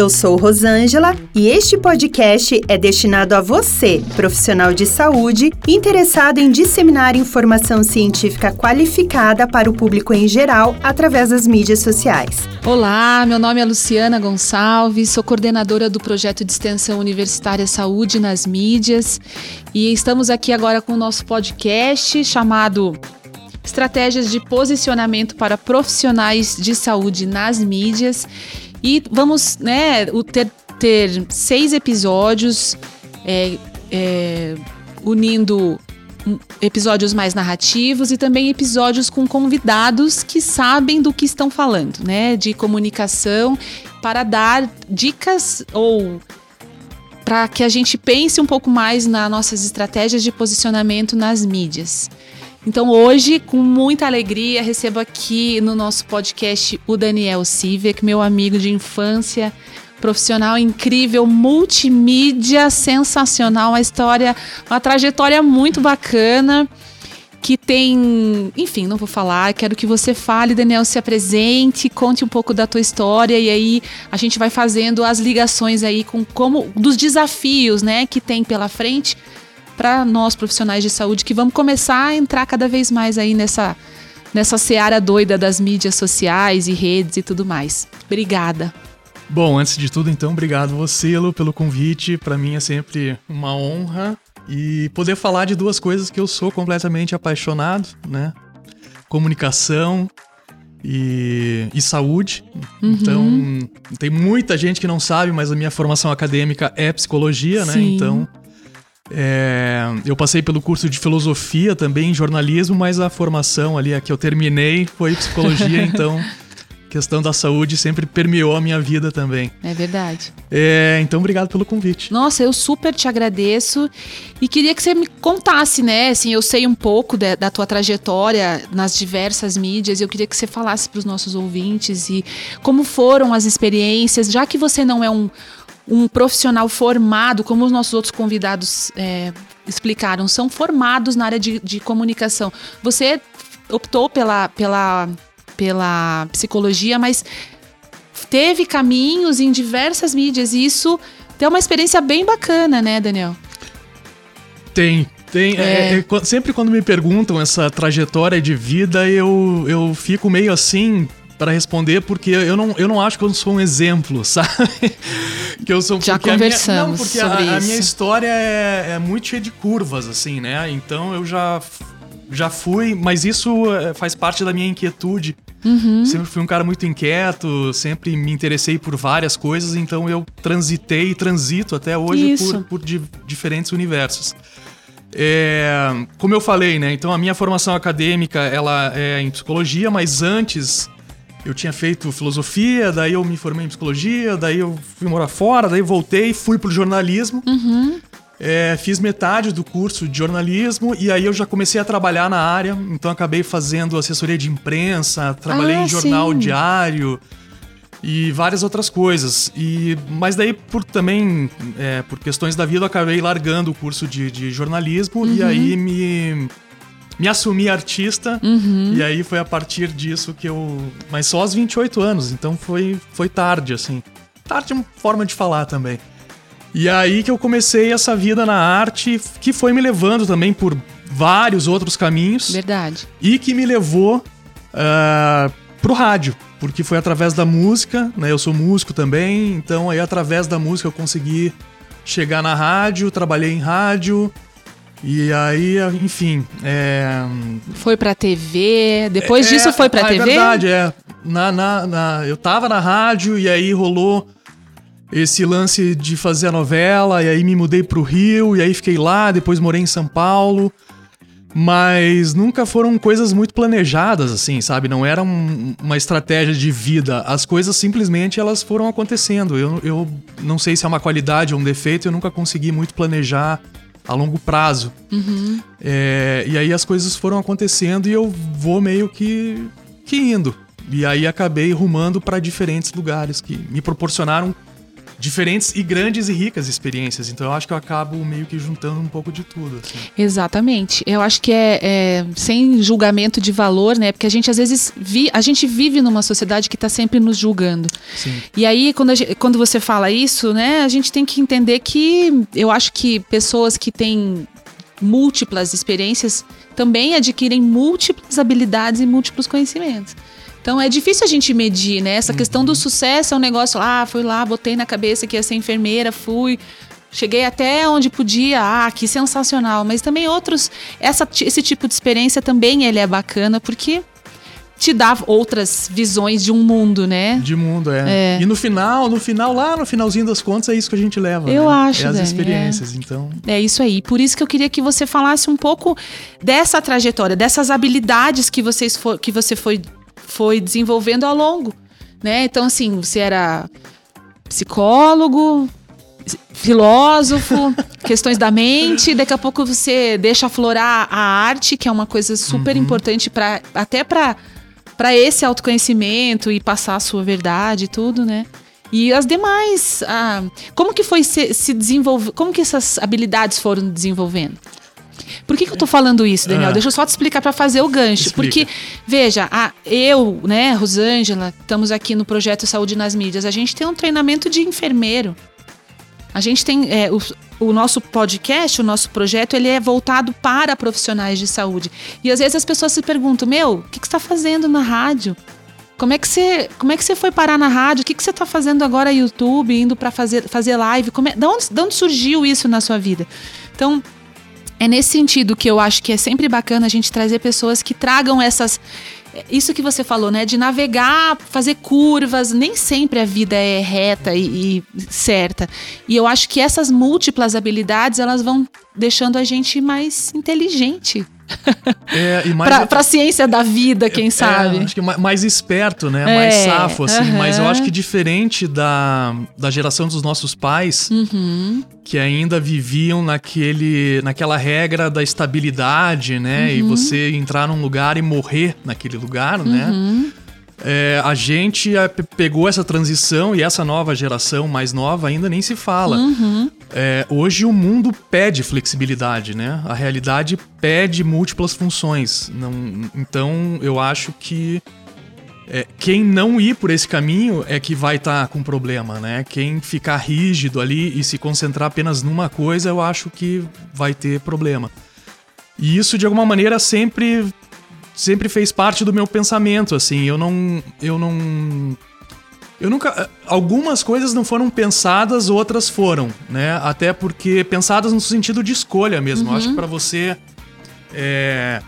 Eu sou Rosângela e este podcast é destinado a você, profissional de saúde, interessado em disseminar informação científica qualificada para o público em geral através das mídias sociais. Olá, meu nome é Luciana Gonçalves, sou coordenadora do projeto de extensão universitária Saúde nas Mídias e estamos aqui agora com o nosso podcast chamado Estratégias de Posicionamento para Profissionais de Saúde nas Mídias. E vamos né, ter, ter seis episódios é, é, unindo episódios mais narrativos e também episódios com convidados que sabem do que estão falando, né? De comunicação, para dar dicas ou para que a gente pense um pouco mais nas nossas estratégias de posicionamento nas mídias. Então hoje, com muita alegria, recebo aqui no nosso podcast o Daniel Sivek, meu amigo de infância, profissional incrível, multimídia, sensacional, uma história, uma trajetória muito bacana que tem, enfim, não vou falar, quero que você fale, Daniel, se apresente, conte um pouco da tua história e aí a gente vai fazendo as ligações aí com como dos desafios, né, que tem pela frente para nós profissionais de saúde que vamos começar a entrar cada vez mais aí nessa nessa seara doida das mídias sociais e redes e tudo mais. Obrigada. Bom, antes de tudo, então, obrigado você, Lu, pelo convite. Para mim é sempre uma honra e poder falar de duas coisas que eu sou completamente apaixonado, né? Comunicação e, e saúde. Uhum. Então, tem muita gente que não sabe, mas a minha formação acadêmica é psicologia, né? Sim. né? Então, é, eu passei pelo curso de filosofia também, jornalismo, mas a formação ali, a que eu terminei, foi psicologia, então questão da saúde sempre permeou a minha vida também. É verdade. É, então, obrigado pelo convite. Nossa, eu super te agradeço e queria que você me contasse, né? Assim, eu sei um pouco de, da tua trajetória nas diversas mídias. Eu queria que você falasse para os nossos ouvintes e como foram as experiências, já que você não é um um profissional formado, como os nossos outros convidados é, explicaram, são formados na área de, de comunicação. Você optou pela, pela, pela psicologia, mas teve caminhos em diversas mídias e isso tem uma experiência bem bacana, né, Daniel? Tem, tem. É. É, é, sempre quando me perguntam essa trajetória de vida, eu, eu fico meio assim, para responder, porque eu não, eu não acho que eu sou um exemplo, sabe? que eu sou Já conversamos a minha, não, porque sobre a, isso. a minha história é, é muito cheia de curvas, assim, né? Então eu já já fui, mas isso é, faz parte da minha inquietude. Uhum. Sempre fui um cara muito inquieto, sempre me interessei por várias coisas, então eu transitei e transito até hoje por, por di diferentes universos. É, como eu falei, né? Então a minha formação acadêmica ela é em psicologia, mas antes eu tinha feito filosofia, daí eu me formei em psicologia, daí eu fui morar fora, daí voltei, fui pro jornalismo. Uhum. É, fiz metade do curso de jornalismo e aí eu já comecei a trabalhar na área, então acabei fazendo assessoria de imprensa, trabalhei ah, em jornal sim. diário e várias outras coisas. E mas daí por também é, por questões da vida eu acabei largando o curso de, de jornalismo uhum. e aí me me assumi artista. Uhum. E aí foi a partir disso que eu. Mas só aos 28 anos, então foi, foi tarde, assim. Tarde é uma forma de falar também. E aí que eu comecei essa vida na arte, que foi me levando também por vários outros caminhos. Verdade. E que me levou uh, pro rádio, porque foi através da música, né? Eu sou músico também, então aí através da música eu consegui chegar na rádio, trabalhei em rádio, e aí, enfim. É... Foi pra TV. Depois é, disso foi pra é, TV? É verdade, é. Na, na, na, eu tava na rádio e aí rolou esse lance de fazer a novela. E aí me mudei pro Rio. E aí fiquei lá. Depois morei em São Paulo. Mas nunca foram coisas muito planejadas, assim, sabe? Não era um, uma estratégia de vida. As coisas simplesmente elas foram acontecendo. Eu, eu não sei se é uma qualidade ou um defeito. Eu nunca consegui muito planejar a longo prazo. Uhum. É, e aí as coisas foram acontecendo e eu vou meio que, que indo. E aí acabei rumando para diferentes lugares que me proporcionaram diferentes e grandes e ricas experiências. Então eu acho que eu acabo meio que juntando um pouco de tudo. Assim. Exatamente. Eu acho que é, é, sem julgamento de valor, né? Porque a gente às vezes vi, a gente vive numa sociedade que está sempre nos julgando. Sim. E aí quando, gente, quando você fala isso, né? A gente tem que entender que eu acho que pessoas que têm múltiplas experiências também adquirem múltiplas habilidades e múltiplos conhecimentos. Então é difícil a gente medir, né? Essa uhum. questão do sucesso é um negócio, ah, fui lá, botei na cabeça que ia ser enfermeira, fui, cheguei até onde podia, ah, que sensacional. Mas também outros, essa, esse tipo de experiência também ele é bacana, porque te dá outras visões de um mundo, né? De mundo, é. é. E no final, no final, lá no finalzinho das contas, é isso que a gente leva. Eu né? acho. É as Dani, experiências, é. então. É isso aí. Por isso que eu queria que você falasse um pouco dessa trajetória, dessas habilidades que, vocês for, que você foi foi desenvolvendo ao longo, né? Então, assim, você era psicólogo, filósofo, questões da mente, daqui a pouco você deixa aflorar a arte, que é uma coisa super uhum. importante para até para para esse autoconhecimento e passar a sua verdade e tudo, né? E as demais, ah, como que foi se, se desenvolver, como que essas habilidades foram desenvolvendo? Por que, que eu tô falando isso, Daniel? Ah. Deixa eu só te explicar para fazer o gancho. Explica. Porque, veja, a, eu, né, Rosângela, estamos aqui no projeto Saúde nas Mídias. A gente tem um treinamento de enfermeiro. A gente tem. É, o, o nosso podcast, o nosso projeto, ele é voltado para profissionais de saúde. E às vezes as pessoas se perguntam: Meu, o que, que você está fazendo na rádio? Como é que você, como é que você foi parar na rádio? O que, que você está fazendo agora no YouTube, indo para fazer, fazer live? Como é, de, onde, de onde surgiu isso na sua vida? Então, é nesse sentido que eu acho que é sempre bacana a gente trazer pessoas que tragam essas. Isso que você falou, né? De navegar, fazer curvas. Nem sempre a vida é reta e, e certa. E eu acho que essas múltiplas habilidades elas vão deixando a gente mais inteligente. É, e mais pra, a ciência da vida, quem é, sabe. acho que mais esperto, né? É, mais safo, assim. Uh -huh. Mas eu acho que diferente da, da geração dos nossos pais, uh -huh. que ainda viviam naquele, naquela regra da estabilidade, né? Uh -huh. E uhum. você entrar num lugar e morrer naquele lugar, né? Uhum. É, a gente é, pegou essa transição e essa nova geração mais nova ainda nem se fala. Uhum. É, hoje o mundo pede flexibilidade, né? A realidade pede múltiplas funções. Não, então eu acho que é, quem não ir por esse caminho é que vai estar tá com problema, né? Quem ficar rígido ali e se concentrar apenas numa coisa, eu acho que vai ter problema. E isso de alguma maneira sempre sempre fez parte do meu pensamento, assim. Eu não eu não eu nunca. Algumas coisas não foram pensadas, outras foram, né? Até porque pensadas no sentido de escolha mesmo. Uhum. Eu acho que uhum. para você é,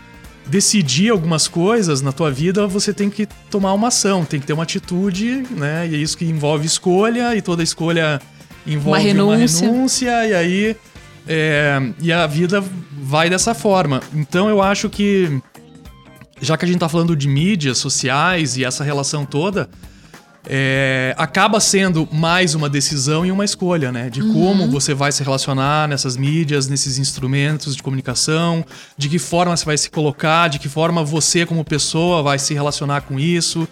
decidir algumas coisas na tua vida, você tem que tomar uma ação, tem que ter uma atitude, né? E é isso que envolve escolha, e toda escolha envolve uma renúncia, uma renúncia e aí. É, e a vida vai dessa forma. Então eu acho que. Já que a gente tá falando de mídias sociais e essa relação toda é, acaba sendo mais uma decisão e uma escolha, né? De uhum. como você vai se relacionar nessas mídias, nesses instrumentos de comunicação, de que forma você vai se colocar, de que forma você, como pessoa, vai se relacionar com isso.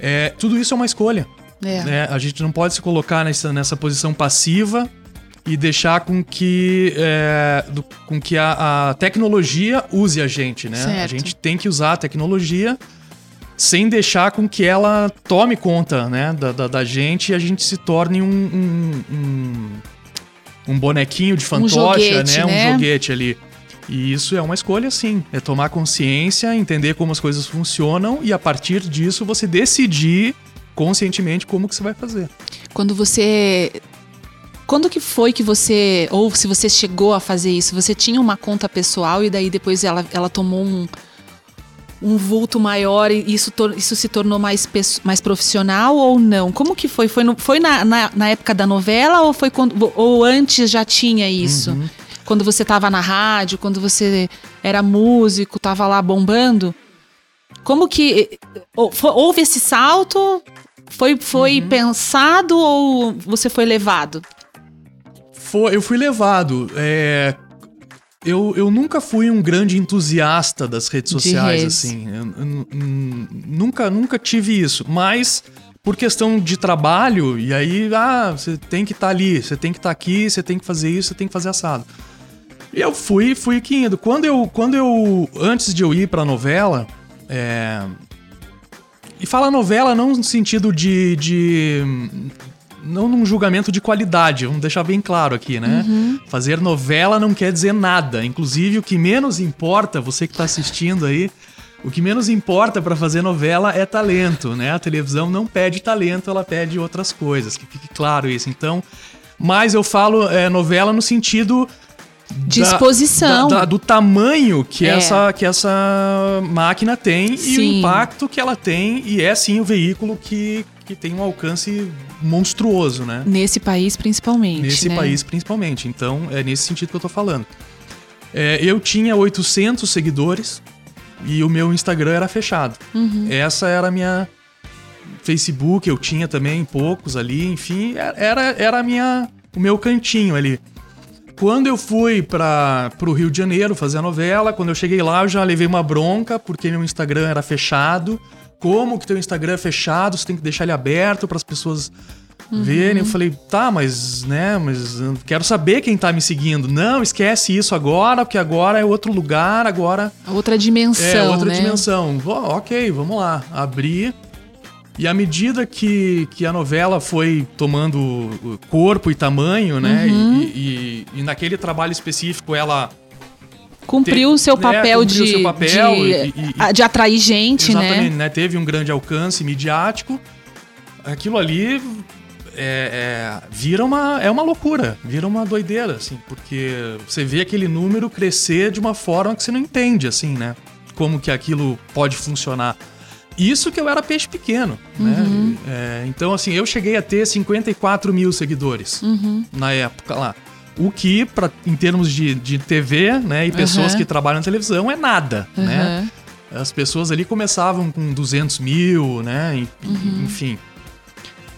É, tudo isso é uma escolha. É. Né? A gente não pode se colocar nessa, nessa posição passiva e deixar com que, é, do, com que a, a, tecnologia use a gente, né? Certo. A gente tem que usar a tecnologia sem deixar com que ela tome conta né, da, da, da gente e a gente se torne um, um, um, um bonequinho de fantoche, um joguete, né? né? Um joguete ali. E isso é uma escolha, sim. É tomar consciência, entender como as coisas funcionam e a partir disso você decidir conscientemente como que você vai fazer. Quando você quando que foi que você, ou se você chegou a fazer isso, você tinha uma conta pessoal e daí depois ela, ela tomou um, um vulto maior e isso, isso se tornou mais, mais profissional ou não? Como que foi? Foi, no, foi na, na, na, época da novela ou foi quando, ou antes já tinha isso? Uhum. Quando você estava na rádio, quando você era músico, estava lá bombando? Como que houve esse salto? Foi, foi uhum. pensado ou você foi levado? Foi, eu fui levado. É, eu, eu nunca fui um grande entusiasta das redes sociais, assim. Eu, eu, nunca, nunca tive isso. Mas por questão de trabalho, e aí, ah, você tem que estar tá ali, você tem que estar tá aqui, você tem que fazer isso, você tem que fazer assado. E eu fui, fui aqui indo. Quando eu, quando eu antes de eu ir pra novela, é... E fala novela não no sentido de, de não num julgamento de qualidade, vamos deixar bem claro aqui, né? Uhum. Fazer novela não quer dizer nada. Inclusive, o que menos importa, você que está assistindo aí, o que menos importa para fazer novela é talento, né? A televisão não pede talento, ela pede outras coisas, que fique claro isso. Então, mas eu falo é, novela no sentido disposição da, da, do tamanho que, é. essa, que essa máquina tem sim. e o impacto que ela tem e é sim o veículo que, que tem um alcance monstruoso, né? Nesse país principalmente. Nesse né? país principalmente. Então é nesse sentido que eu tô falando. É, eu tinha 800 seguidores e o meu Instagram era fechado. Uhum. Essa era a minha Facebook, eu tinha também poucos ali, enfim, era, era a minha, o meu cantinho ali. Quando eu fui para o Rio de Janeiro fazer a novela, quando eu cheguei lá, eu já levei uma bronca porque meu Instagram era fechado como que teu Instagram é fechado, você tem que deixar ele aberto para as pessoas uhum. verem. Eu falei, tá, mas, né, mas quero saber quem tá me seguindo. Não, esquece isso agora, porque agora é outro lugar, agora... Outra dimensão, É, outra né? dimensão. Oh, ok, vamos lá. Abri. E à medida que, que a novela foi tomando corpo e tamanho, né, uhum. e, e, e naquele trabalho específico ela cumpriu o seu né, papel, né, de, seu papel de, e, e, de, atrair gente, né? exatamente, né? né? Teve um grande alcance midiático. Aquilo ali é, é, vira uma, é uma loucura, vira uma doideira, assim, porque você vê aquele número crescer de uma forma que você não entende, assim, né? Como que aquilo pode funcionar. Isso que eu era peixe pequeno, né? uhum. né? É, então, assim, eu cheguei a ter 54 mil seguidores uhum. na época lá. O que, pra, em termos de, de TV, né, e pessoas uhum. que trabalham na televisão, é nada, uhum. né? As pessoas ali começavam com 200 mil, né? Uhum. Enfim.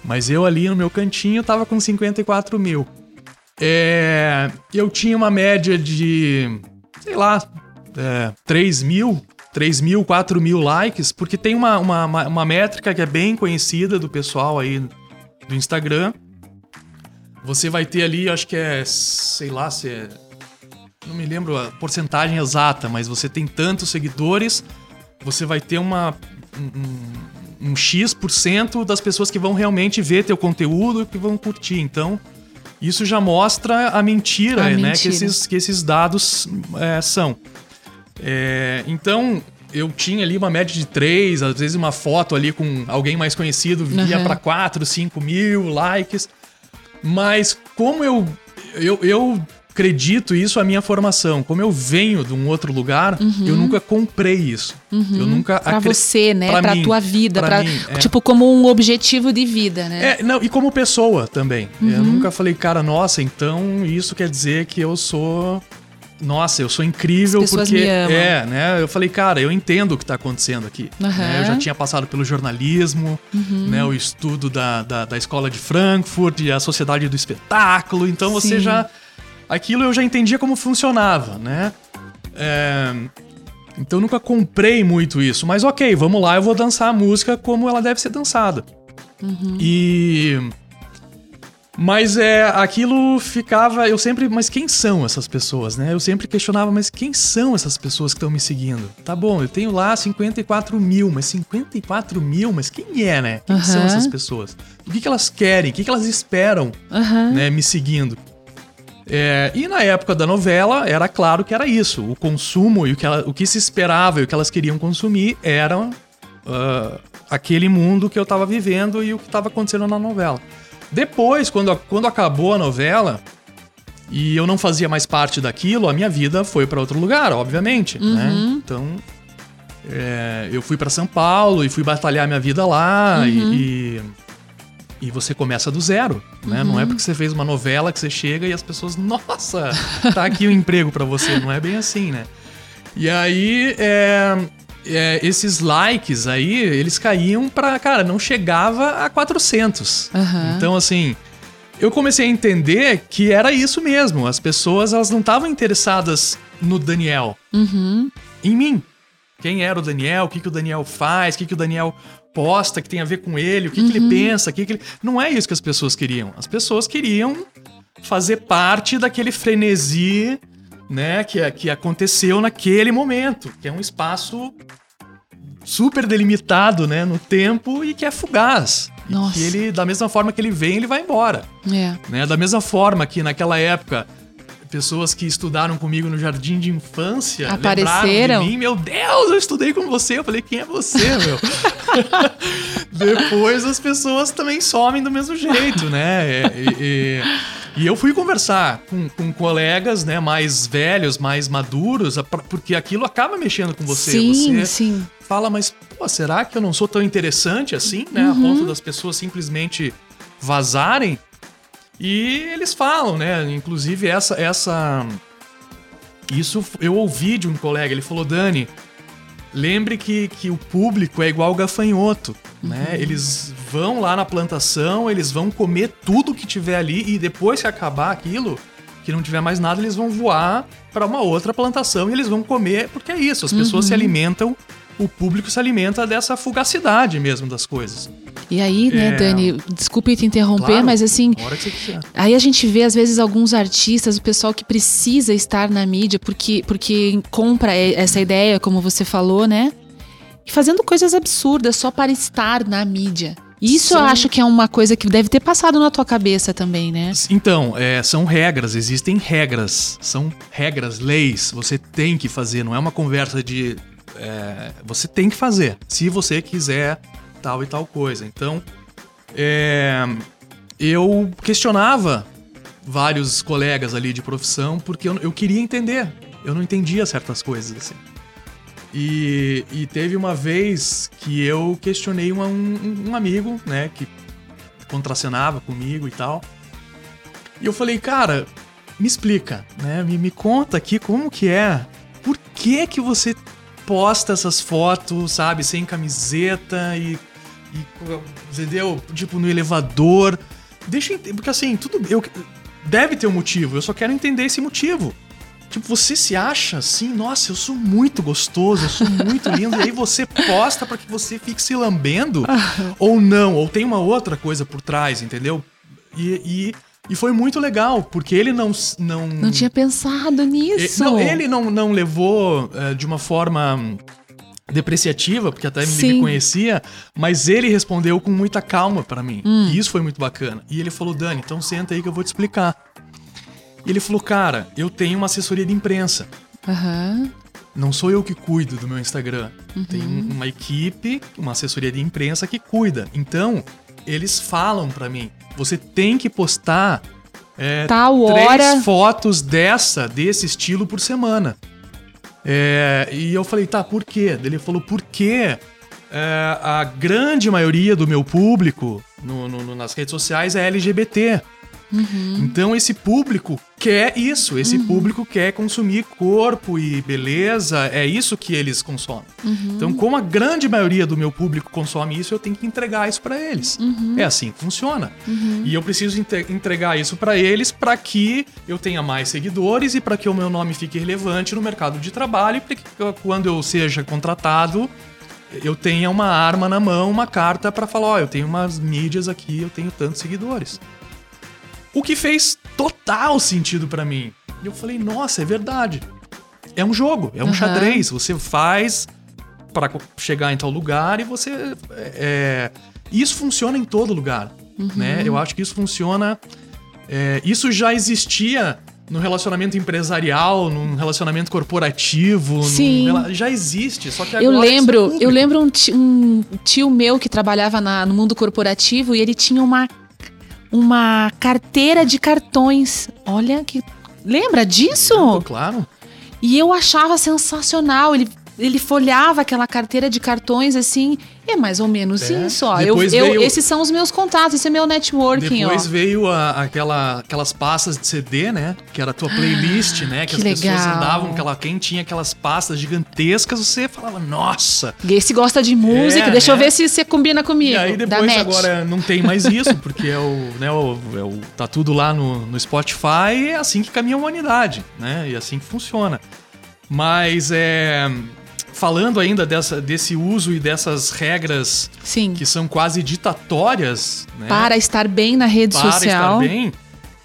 Mas eu ali no meu cantinho tava com 54 mil. É, eu tinha uma média de, sei lá, é, 3 mil, 3 mil, 4 mil likes, porque tem uma, uma, uma métrica que é bem conhecida do pessoal aí do Instagram, você vai ter ali, acho que é, sei lá, se é, não me lembro a porcentagem exata, mas você tem tantos seguidores, você vai ter uma um, um, um X% das pessoas que vão realmente ver teu conteúdo e que vão curtir. Então, isso já mostra a mentira, a né, mentira. Que, esses, que esses dados é, são. É, então, eu tinha ali uma média de três, às vezes uma foto ali com alguém mais conhecido via uhum. para 4, 5 mil likes. Mas como eu, eu, eu acredito isso à minha formação. Como eu venho de um outro lugar, uhum. eu nunca comprei isso. Uhum. Eu nunca Pra acre... você, né? Mim, tua vida. Pra, pra mim, é. Tipo, como um objetivo de vida, né? É, não, e como pessoa também. Uhum. Eu nunca falei, cara, nossa, então isso quer dizer que eu sou nossa, eu sou incrível porque é, né? Eu falei, cara, eu entendo o que está acontecendo aqui. Uhum. Né? Eu já tinha passado pelo jornalismo, uhum. né? O estudo da, da, da, escola de Frankfurt e a sociedade do espetáculo. Então você Sim. já, aquilo eu já entendia como funcionava, né? É, então nunca comprei muito isso, mas ok, vamos lá, eu vou dançar a música como ela deve ser dançada. Uhum. E mas é, aquilo ficava. Eu sempre. Mas quem são essas pessoas, né? Eu sempre questionava, mas quem são essas pessoas que estão me seguindo? Tá bom, eu tenho lá 54 mil, mas 54 mil, mas quem é, né? Quem são essas pessoas? O que, que elas querem? O que, que elas esperam, né? Me seguindo. É, e na época da novela, era claro que era isso. O consumo e o que, ela, o que se esperava e o que elas queriam consumir era uh, aquele mundo que eu tava vivendo e o que estava acontecendo na novela. Depois, quando, quando acabou a novela e eu não fazia mais parte daquilo, a minha vida foi para outro lugar, obviamente, né? uhum. né? Então, é, eu fui para São Paulo e fui batalhar minha vida lá uhum. e, e, você começa do zero, né? Uhum. Não é uhum. porque você fez uma novela que você chega e as pessoas, nossa, tá aqui o um emprego para você. Não é bem assim, né? E aí, é, é, esses likes aí, eles caíam pra. Cara, não chegava a 400. Uhum. Então, assim. Eu comecei a entender que era isso mesmo. As pessoas elas não estavam interessadas no Daniel. Uhum. Em mim. Quem era o Daniel? O que, que o Daniel faz? O que, que o Daniel posta que tem a ver com ele, o que, uhum. que ele pensa, o que, que ele. Não é isso que as pessoas queriam. As pessoas queriam fazer parte daquele frenesi, né, que, que aconteceu naquele momento, que é um espaço super delimitado, né, no tempo e que é fugaz. Nossa. Que ele, da mesma forma que ele vem, ele vai embora. É. Né? Da mesma forma que naquela época pessoas que estudaram comigo no jardim de infância apareceram de mim, meu Deus, eu estudei com você. Eu falei, quem é você, meu? Depois as pessoas também somem do mesmo jeito, né? E, e, e eu fui conversar com, com, colegas, né, mais velhos, mais maduros, porque aquilo acaba mexendo com você. Sim, você sim. Fala, mas pô, será que eu não sou tão interessante assim, né? Uhum. A ponto das pessoas simplesmente vazarem? E eles falam, né? Inclusive, essa. essa isso eu ouvi de um colega, ele falou: Dani, lembre que, que o público é igual gafanhoto. Né? Uhum. Eles vão lá na plantação, eles vão comer tudo que tiver ali e depois que acabar aquilo, que não tiver mais nada, eles vão voar para uma outra plantação e eles vão comer, porque é isso, as pessoas uhum. se alimentam, o público se alimenta dessa fugacidade mesmo das coisas. E aí, né, é... Dani, desculpe te interromper, claro, mas assim, aí a gente vê às vezes alguns artistas, o pessoal que precisa estar na mídia porque porque compra essa ideia, como você falou, né? E fazendo coisas absurdas só para estar na mídia. Isso Sim. eu acho que é uma coisa que deve ter passado na tua cabeça também, né? Então, é, são regras, existem regras, são regras, leis. Você tem que fazer, não é uma conversa de. É, você tem que fazer, se você quiser tal e tal coisa. Então, é, eu questionava vários colegas ali de profissão porque eu, eu, queria entender. Eu não entendia certas coisas assim. E, e teve uma vez que eu questionei um, um, um amigo, né, que contracenava comigo e tal. E eu falei, cara, me explica, né? Me, me conta aqui como que é. Por que que você posta essas fotos, sabe, sem camiseta e e, entendeu? Tipo, no elevador. Deixa eu Porque assim, tudo. Eu, deve ter um motivo, eu só quero entender esse motivo. Tipo, você se acha assim, nossa, eu sou muito gostoso, eu sou muito lindo, e aí você posta para que você fique se lambendo, ou não, ou tem uma outra coisa por trás, entendeu? E, e, e, foi muito legal, porque ele não. Não, não tinha pensado nisso. Ele, não, ele não, não levou uh, de uma forma depreciativa, porque até Sim. me conhecia, mas ele respondeu com muita calma para mim. Hum. E isso foi muito bacana. E ele falou: "Dani, então senta aí que eu vou te explicar". E ele falou: "Cara, eu tenho uma assessoria de imprensa. Uhum. Não sou eu que cuido do meu Instagram. Uhum. Tem uma equipe, uma assessoria de imprensa que cuida. Então, eles falam para mim: você tem que postar é, Tal três hora... fotos dessa, desse estilo por semana. É, e eu falei, tá, por quê? Ele falou, porque é, a grande maioria do meu público no, no, nas redes sociais é LGBT. Uhum. Então esse público quer isso, esse uhum. público quer consumir corpo e beleza, é isso que eles consomem. Uhum. Então, como a grande maioria do meu público consome isso, eu tenho que entregar isso para eles. Uhum. É assim que funciona. Uhum. E eu preciso entregar isso para eles para que eu tenha mais seguidores e para que o meu nome fique relevante no mercado de trabalho e para que quando eu seja contratado eu tenha uma arma na mão, uma carta para falar, ó, oh, eu tenho umas mídias aqui, eu tenho tantos seguidores. O que fez total sentido para mim. E eu falei, nossa, é verdade. É um jogo, é um uhum. xadrez. Você faz para chegar em tal lugar e você. É, é isso funciona em todo lugar. Uhum. Né? Eu acho que isso funciona. É, isso já existia no relacionamento empresarial, num relacionamento corporativo, Sim. Num, já existe, só que agora Eu lembro, é eu lembro um tio, um tio meu que trabalhava na, no mundo corporativo e ele tinha uma uma carteira de cartões. Olha que. Lembra disso? Claro. E eu achava sensacional. Ele, ele folhava aquela carteira de cartões assim. É mais ou menos é. isso, ó. Eu, veio... eu, esses são os meus contatos, esse é meu networking, Depois ó. veio a, aquela, aquelas pastas de CD, né? Que era a tua playlist, né? Que, que as legal. pessoas andavam, aquela, quem tinha aquelas pastas gigantescas, você falava, nossa! Esse gosta de música, é, deixa né? eu ver se você combina comigo. E aí depois agora não tem mais isso, porque é o, né, o, é o, tá tudo lá no, no Spotify e é assim que caminha a humanidade, né? E é assim que funciona. Mas é falando ainda dessa, desse uso e dessas regras Sim. que são quase ditatórias, né? Para estar bem na rede Para social. estar bem.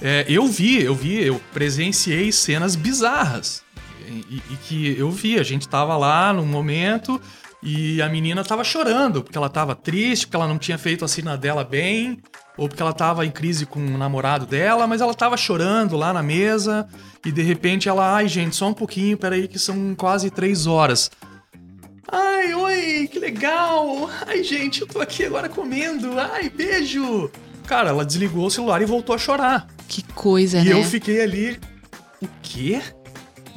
É, eu vi, eu vi, eu presenciei cenas bizarras. E, e que eu vi, a gente tava lá num momento e a menina tava chorando, porque ela tava triste, porque ela não tinha feito a cena dela bem, ou porque ela tava em crise com o namorado dela, mas ela tava chorando lá na mesa, e de repente ela, ai gente, só um pouquinho, peraí, que são quase três horas. Ai, oi, que legal! Ai, gente, eu tô aqui agora comendo. Ai, beijo! Cara, ela desligou o celular e voltou a chorar. Que coisa, e né? eu fiquei ali. O quê?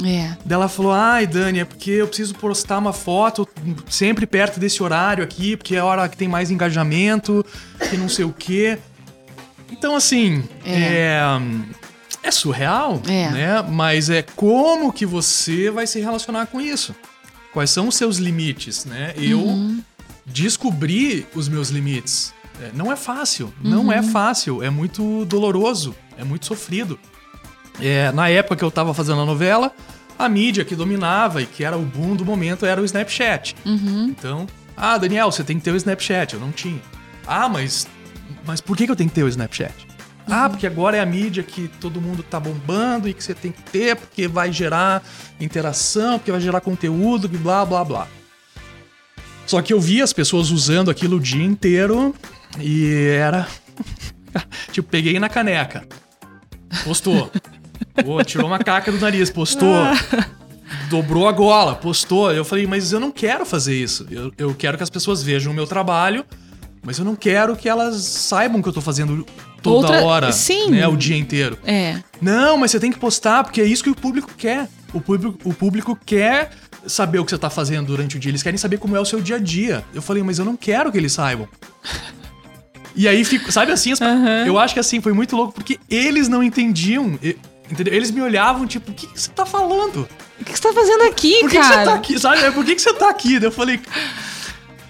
É. Ela falou: Ai, Dani, é porque eu preciso postar uma foto sempre perto desse horário aqui, porque é a hora que tem mais engajamento, que não sei o quê. Então, assim, é. é surreal, É. né? Mas é como que você vai se relacionar com isso? Quais são os seus limites, né? Eu descobri os meus limites. É, não é fácil, não é fácil, é muito doloroso, é muito sofrido. É, na época que eu tava fazendo a novela, a mídia que dominava e que era o boom do momento era o Snapchat. Então, ah, Daniel, você tem que ter o Snapchat. Eu não tinha. Ah, mas, mas por que, que eu tenho que ter o Snapchat? Ah, porque agora é a mídia que todo mundo tá bombando e que você tem que ter, porque vai gerar interação, porque vai gerar conteúdo, blá blá blá. Só que eu vi as pessoas usando aquilo o dia inteiro e era. tipo, peguei na caneca. Postou. Pô, tirou uma caca do nariz, postou. Dobrou a gola, postou. Eu falei, mas eu não quero fazer isso. Eu, eu quero que as pessoas vejam o meu trabalho, mas eu não quero que elas saibam que eu tô fazendo toda Outra- hora, sim. né, o dia inteiro. É. Não, mas você tem que postar, porque é isso que o público quer. O público, o público quer saber o que você tá fazendo durante o dia. Eles querem saber como é o seu dia a dia. Eu falei, mas eu não quero que eles saibam. E aí, fico, sabe assim, as- eu acho que assim, foi muito louco, porque eles não entendiam. Entendeu? Eles me olhavam, tipo, o que, que você tá falando? O que você tá fazendo aqui, Por que, que cara? você tá aqui? Sabe? Por que, que você tá aqui? Eu falei.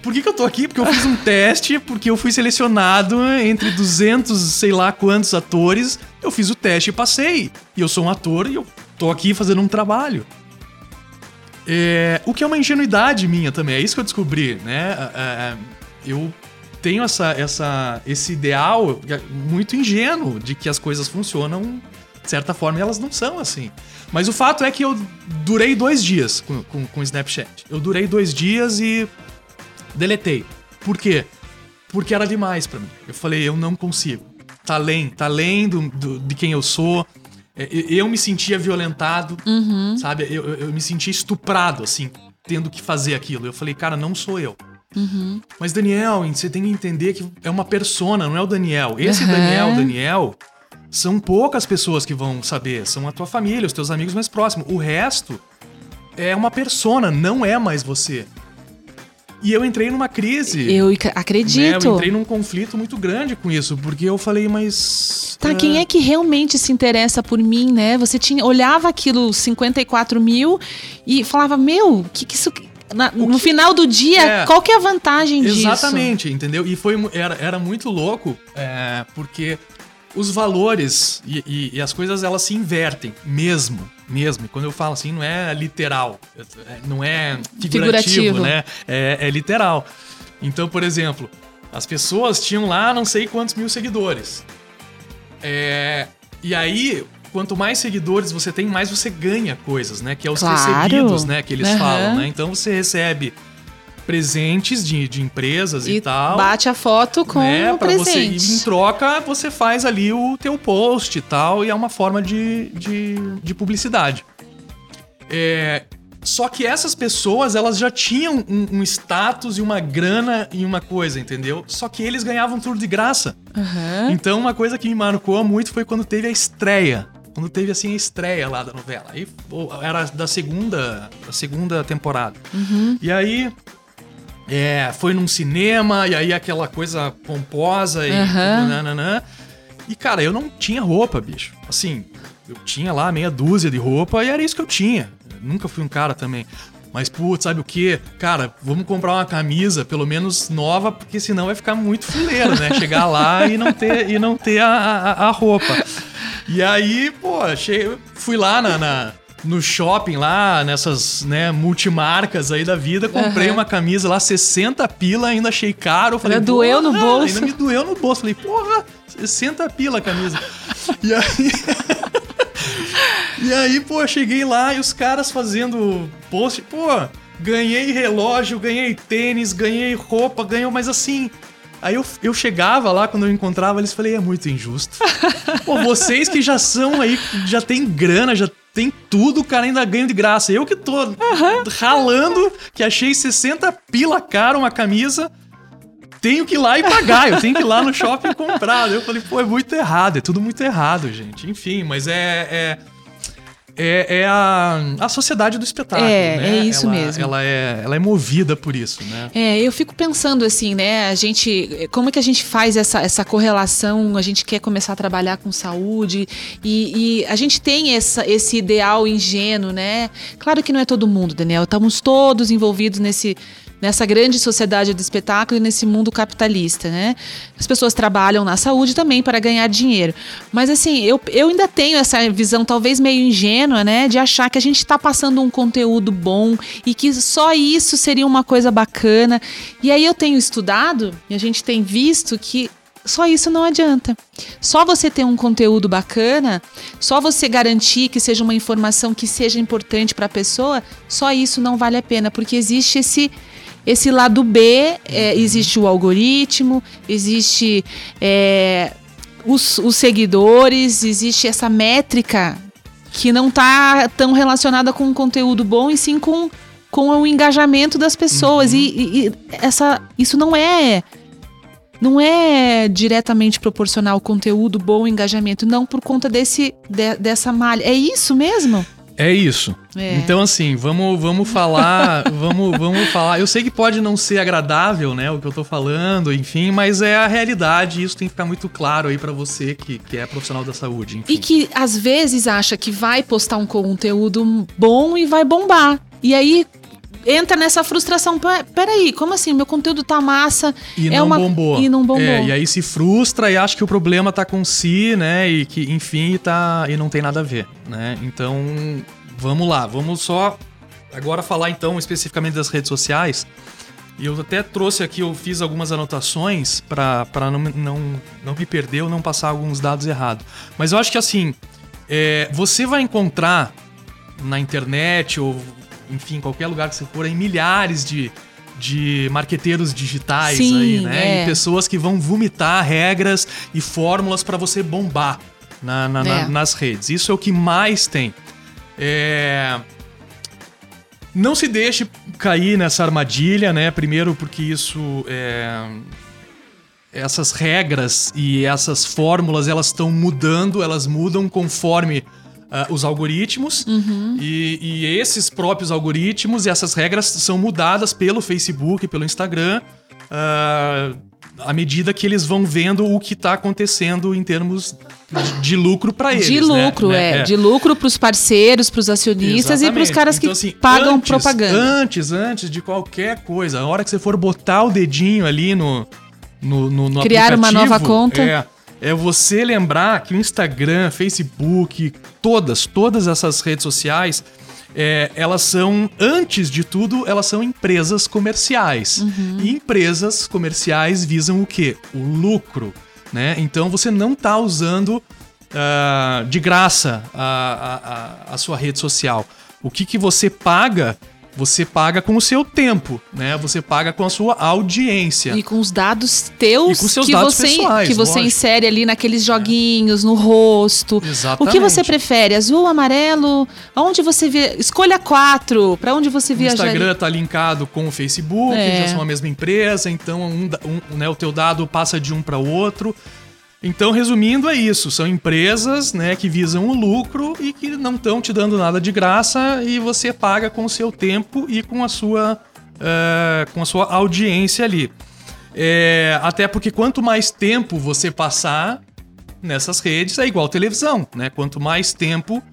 Por que, que eu tô aqui? Porque eu fiz um teste, porque eu fui selecionado entre 200, sei lá quantos atores. Eu fiz o teste e passei. E eu sou um ator e eu tô aqui fazendo um trabalho. É, o que é uma ingenuidade minha também, é isso que eu descobri, né? É, é, eu tenho essa, essa, esse ideal muito ingênuo de que as coisas funcionam de certa forma elas não são assim. Mas o fato é que eu durei dois dias com, com, com o Snapchat. Eu durei dois dias e deletei. Por quê? Porque era demais pra mim. Eu falei, eu não consigo. Tá além, tá além do, do- de quem eu sou. É, Eu, me sentia violentado, sabe? Eu, eu- me sentia estuprado, assim, tendo que fazer aquilo. Eu falei, cara, não sou eu. Mas Daniel, você tem que entender que é uma persona, não é o Daniel. Esse Aham. Daniel, Daniel, são poucas pessoas que vão saber. São a tua família, os teus amigos mais próximos. O resto é uma persona, não é mais você. E eu entrei numa crise. Eu ac- né? acredito. Eu entrei num conflito muito grande com isso, porque eu falei, mas. Tá, ah, quem é que realmente se interessa por mim, né? Você tinha, olhava aquilo 54 mil e falava, meu, que que isso. na- no final do dia, É. qual que é a vantagem disso? Exatamente, entendeu? E foi, era, era muito louco, é, porque os valores e, e- e as coisas elas se invertem, mesmo, mesmo. E quando eu falo assim, não é literal, não é figurativo, Figurativo. né? É, é literal. Então, por exemplo, as pessoas tinham lá não sei quantos mil seguidores. É, e aí, quanto mais seguidores você tem, mais você ganha coisas, né? Que é os Claro. recebidos, né? Que eles Aham. falam, né? Então você recebe presentes de, de empresas e, E tal. bate a foto com né, o pra você, e presente. em troca, você faz ali o teu post e tal, e é uma forma de, de, de publicidade. É, só que essas pessoas, elas já tinham um, um status e uma grana e uma coisa, entendeu? Só que eles ganhavam tudo de graça. Aham. Então, uma coisa que me marcou muito foi quando teve a estreia. Quando teve, assim, a estreia lá da novela. Aí, era da segunda, da segunda temporada. E aí, é, foi num cinema, e aí aquela coisa pomposa e Aham. tudo, nananã. E, cara, eu não tinha roupa, bicho. Assim, eu tinha lá meia dúzia de roupa e era isso que eu tinha. Eu nunca fui um cara também. Mas, putz, sabe o quê? Cara, vamos comprar uma camisa, pelo menos nova, porque senão vai ficar muito fuleiro, né? Chegar lá e não ter, e não ter a, a, a roupa. E aí, pô, achei, fui lá na, na, no shopping lá, nessas, né, multimarcas aí da vida, comprei uhum. uma camisa lá, 60 pila, ainda achei caro. Falei, doeu no bolso. Ainda me doeu no bolso. Falei, porra, 60 pila a camisa. e aí. e aí, pô, cheguei lá e os caras fazendo post, pô, ganhei relógio, ganhei tênis, ganhei roupa, ganhei, mas assim. Aí eu, eu chegava lá, quando eu encontrava eles, falei, é muito injusto. Pô, vocês que já são aí, já tem grana, já tem tudo, o cara ainda ganha de graça. Eu que tô uhum. ralando, que achei 60 pila caro uma camisa, tenho que ir lá e pagar, eu tenho que ir lá no shopping comprar. Eu falei, pô, é muito errado, é tudo muito errado, gente. Enfim, mas é, é é, é a, a sociedade do espetáculo. É, né? é isso ela, mesmo. Ela é, ela é movida por isso, né? É, eu fico pensando assim, né? A gente. Como é que a gente faz essa, essa correlação? A gente quer começar a trabalhar com saúde e, e a gente tem essa, esse ideal ingênuo, né? Claro que não é todo mundo, Daniel. Estamos todos envolvidos nesse nessa grande sociedade do espetáculo e nesse mundo capitalista, né? As pessoas trabalham na saúde também para ganhar dinheiro. Mas assim, eu, eu ainda tenho essa visão talvez meio ingênua, né? De achar que a gente está passando um conteúdo bom e que só isso seria uma coisa bacana. E aí eu tenho estudado e a gente tem visto que só isso não adianta. Só você ter um conteúdo bacana, só você garantir que seja uma informação que seja importante para a pessoa, só isso não vale a pena, porque existe esse esse lado B, é, existe o algoritmo, existe é, os, os seguidores, existe essa métrica que não está tão relacionada com um conteúdo bom e sim com, com o engajamento das pessoas. Uhum. E, e, essa, isso não é não é diretamente proporcional ao conteúdo bom, o engajamento, não por conta desse de, dessa malha. É isso mesmo? É isso. É. Então, assim, vamos, vamos falar. vamos, vamos falar. Eu sei que pode não ser agradável, né? O que eu tô falando, enfim, mas é a realidade. Isso tem que ficar muito claro aí para você que, que é profissional da saúde. Enfim. E que às vezes acha que vai postar um conteúdo bom e vai bombar. E aí entra nessa frustração. Peraí, como assim? Meu conteúdo tá massa. E é não uma... bombou. E não bombou. É, e aí se frustra e acha que o problema tá com si, né? E que, enfim, tá. E não tem nada a ver, né? Então, vamos lá. Vamos só agora falar então especificamente das redes sociais. E eu até trouxe aqui, eu fiz algumas anotações para não, não, não me perder ou não passar alguns dados errados. Mas eu acho que assim, é, você vai encontrar na internet ou enfim, qualquer lugar que você for, em milhares de, de marqueteiros digitais Sim, aí, né? É. E pessoas que vão vomitar regras e fórmulas para você bombar na, na, é. na, nas redes. Isso é o que mais tem. É... Não se deixe cair nessa armadilha, né? Primeiro porque isso é... Essas regras e essas fórmulas, elas estão mudando, elas mudam conforme uh, os algoritmos uhum. e, e, esses próprios algoritmos e essas regras são mudadas pelo Facebook, pelo Instagram, uh, à medida que eles vão vendo o que está acontecendo em termos de, lucro para eles. De né? lucro, né? é. é. De lucro para os parceiros, para os acionistas Exatamente. e para os caras então, que assim, pagam antes, propaganda. Antes, antes de qualquer coisa, a hora que você for botar o dedinho ali no, no, no, no Criar uma nova conta. É, é você lembrar que o Instagram, Facebook, todas, todas essas redes sociais, é, elas são, antes de tudo, elas são empresas comerciais. Uhum. E empresas comerciais visam o quê? O lucro. Né? Então você não está usando uh, de graça a, a, a, sua rede social. O que, que você paga você paga com o seu tempo, né? Você paga com a sua audiência. E com os dados teus com seus que dados você pessoais, que você lógico. insere ali naqueles joguinhos no rosto. Exatamente. O que você prefere? Azul, amarelo? Onde você vê? Escolha quatro. Para onde você viaja? O Instagram tá linkado com o Facebook, é. já são a mesma empresa, então um, um, né, o teu dado passa de um para o outro. Então, resumindo, é isso. São empresas né, que visam o lucro e que não estão te dando nada de graça e você paga com o seu tempo e com a sua, uh, com a sua audiência ali. É, até porque quanto mais tempo você passar nessas redes, é igual televisão, né? Quanto mais tempo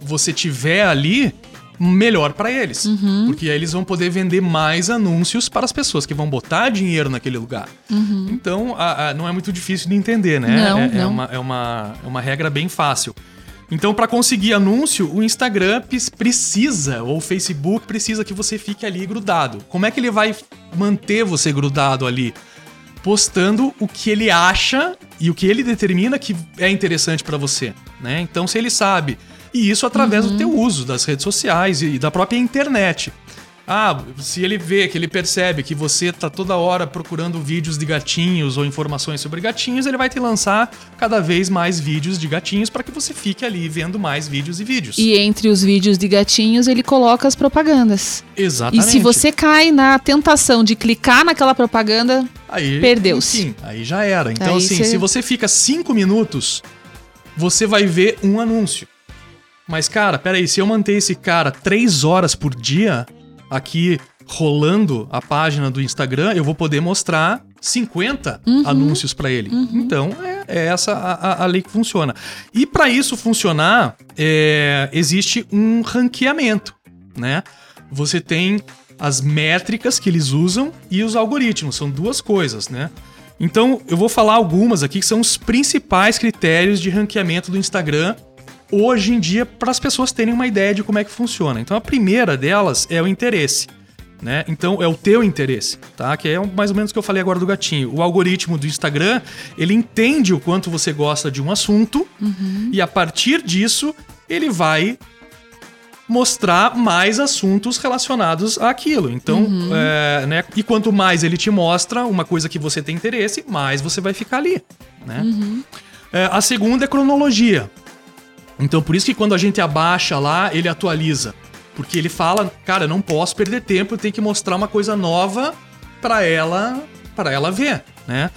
você tiver ali, melhor para eles. Uhum. Porque aí eles vão poder vender mais anúncios para as pessoas que vão botar dinheiro naquele lugar. Uhum. Então, a, a, não é muito difícil de entender, né? Não, é, não. É, uma, é, uma, é uma regra bem fácil. Então, para conseguir anúncio, o Instagram precisa, ou o Facebook precisa que você fique ali grudado. Como é que ele vai manter você grudado ali? Postando o que ele acha e o que ele determina que é interessante para você, né? Então, se ele sabe, e isso através uhum. do teu uso das redes sociais e da própria internet. Ah, se ele vê, que ele percebe que você tá toda hora procurando vídeos de gatinhos ou informações sobre gatinhos, ele vai te lançar cada vez mais vídeos de gatinhos para que você fique ali vendo mais vídeos e vídeos. E entre os vídeos de gatinhos, ele coloca as propagandas. Exatamente. E se você cai na tentação de clicar naquela propaganda, perdeu-se. Sim, aí já era. Então, aí assim, cê... se você fica cinco minutos, você vai ver um anúncio. Mas, cara, peraí, se eu manter esse cara três horas por dia, aqui rolando a página do Instagram, eu vou poder mostrar 50 uhum. anúncios para ele. Uhum. Então, é, é essa a, a, lei que funciona. E para isso funcionar, é, existe um ranqueamento, né? Você tem as métricas que eles usam e os algoritmos, são duas coisas, né? Então, eu vou falar algumas aqui que são os principais critérios de ranqueamento do Instagram hoje em dia para as pessoas terem uma ideia de como é que funciona. Então a primeira delas é o interesse. Né? Então é o teu interesse, tá? Que é mais ou menos o que eu falei agora do gatinho. O algoritmo do Instagram, ele entende o quanto você gosta de um assunto uhum. e a partir disso ele vai mostrar mais assuntos relacionados àquilo. Então, uhum. é, né? E quanto mais ele te mostra uma coisa que você tem interesse, mais você vai ficar ali, né? Uhum. É, a segunda é cronologia. Então por isso que quando a gente abaixa lá, ele atualiza. Porque ele fala, cara, não posso perder tempo, eu tenho que mostrar uma coisa nova para ela, para ela ver, né?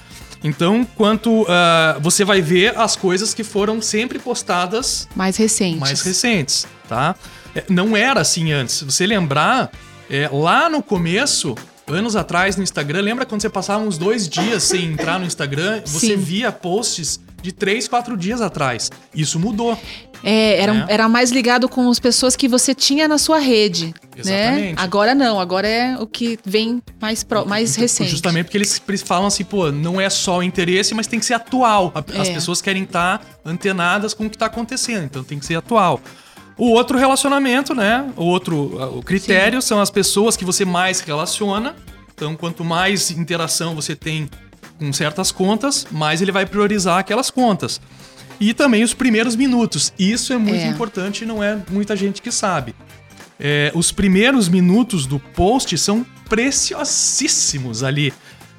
Então, quanto uh, você vai ver as coisas que foram sempre postadas mais recentes, mais recentes, tá? É, não era assim antes. Se você lembrar, é, lá no começo, anos atrás no Instagram, lembra quando você passava uns dois dias sem entrar no Instagram, você Sim. via posts de três, quatro dias atrás. Isso mudou. É, era, né? era mais ligado com as pessoas que você tinha na sua rede. Né? Exatamente. Né? Agora não, agora é o que vem mais, pro, mais então, recente. Justamente porque eles falam assim, pô, não é só o interesse, mas tem que ser atual. As é. pessoas querem estar antenadas com o que está acontecendo, então tem que ser atual. O outro relacionamento, né? O outro o critério Sim. são as pessoas que você mais relaciona. Então, quanto mais interação você tem com certas contas, mais ele vai priorizar aquelas contas. E também os primeiros minutos. Isso é muito é. importante e não é muita gente que sabe. É, os primeiros minutos do post são preciosíssimos ali.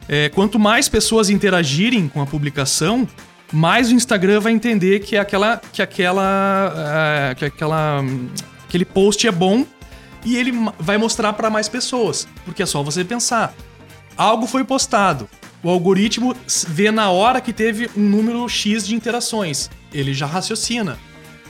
É, quanto mais pessoas interagirem com a publicação, mais o Instagram vai entender que aquela, que aquela, é, que aquela, aquele post é bom e ele vai mostrar para mais pessoas, porque é só você pensar. Algo foi postado, o algoritmo vê na hora que teve um número X de interações. Ele já raciocina.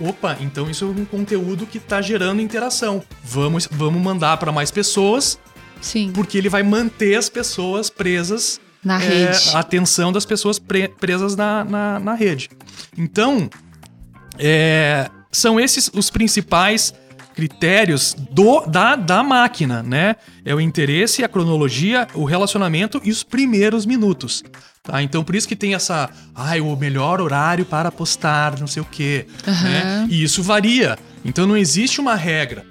Opa, então isso é um conteúdo que está gerando interação. Vamos, vamos mandar para mais pessoas. Sim. Porque ele vai manter as pessoas presas na é, rede. A atenção das pessoas pre presas na, na, na, rede. Então, é, são esses os principais critérios do, da, da máquina, né? É o interesse, a cronologia, o relacionamento e os primeiros minutos. Tá? Então, por isso que tem essa. Ai, o melhor horário para postar, não sei o quê. Uhum. Né? E isso varia. Então, não existe uma regra.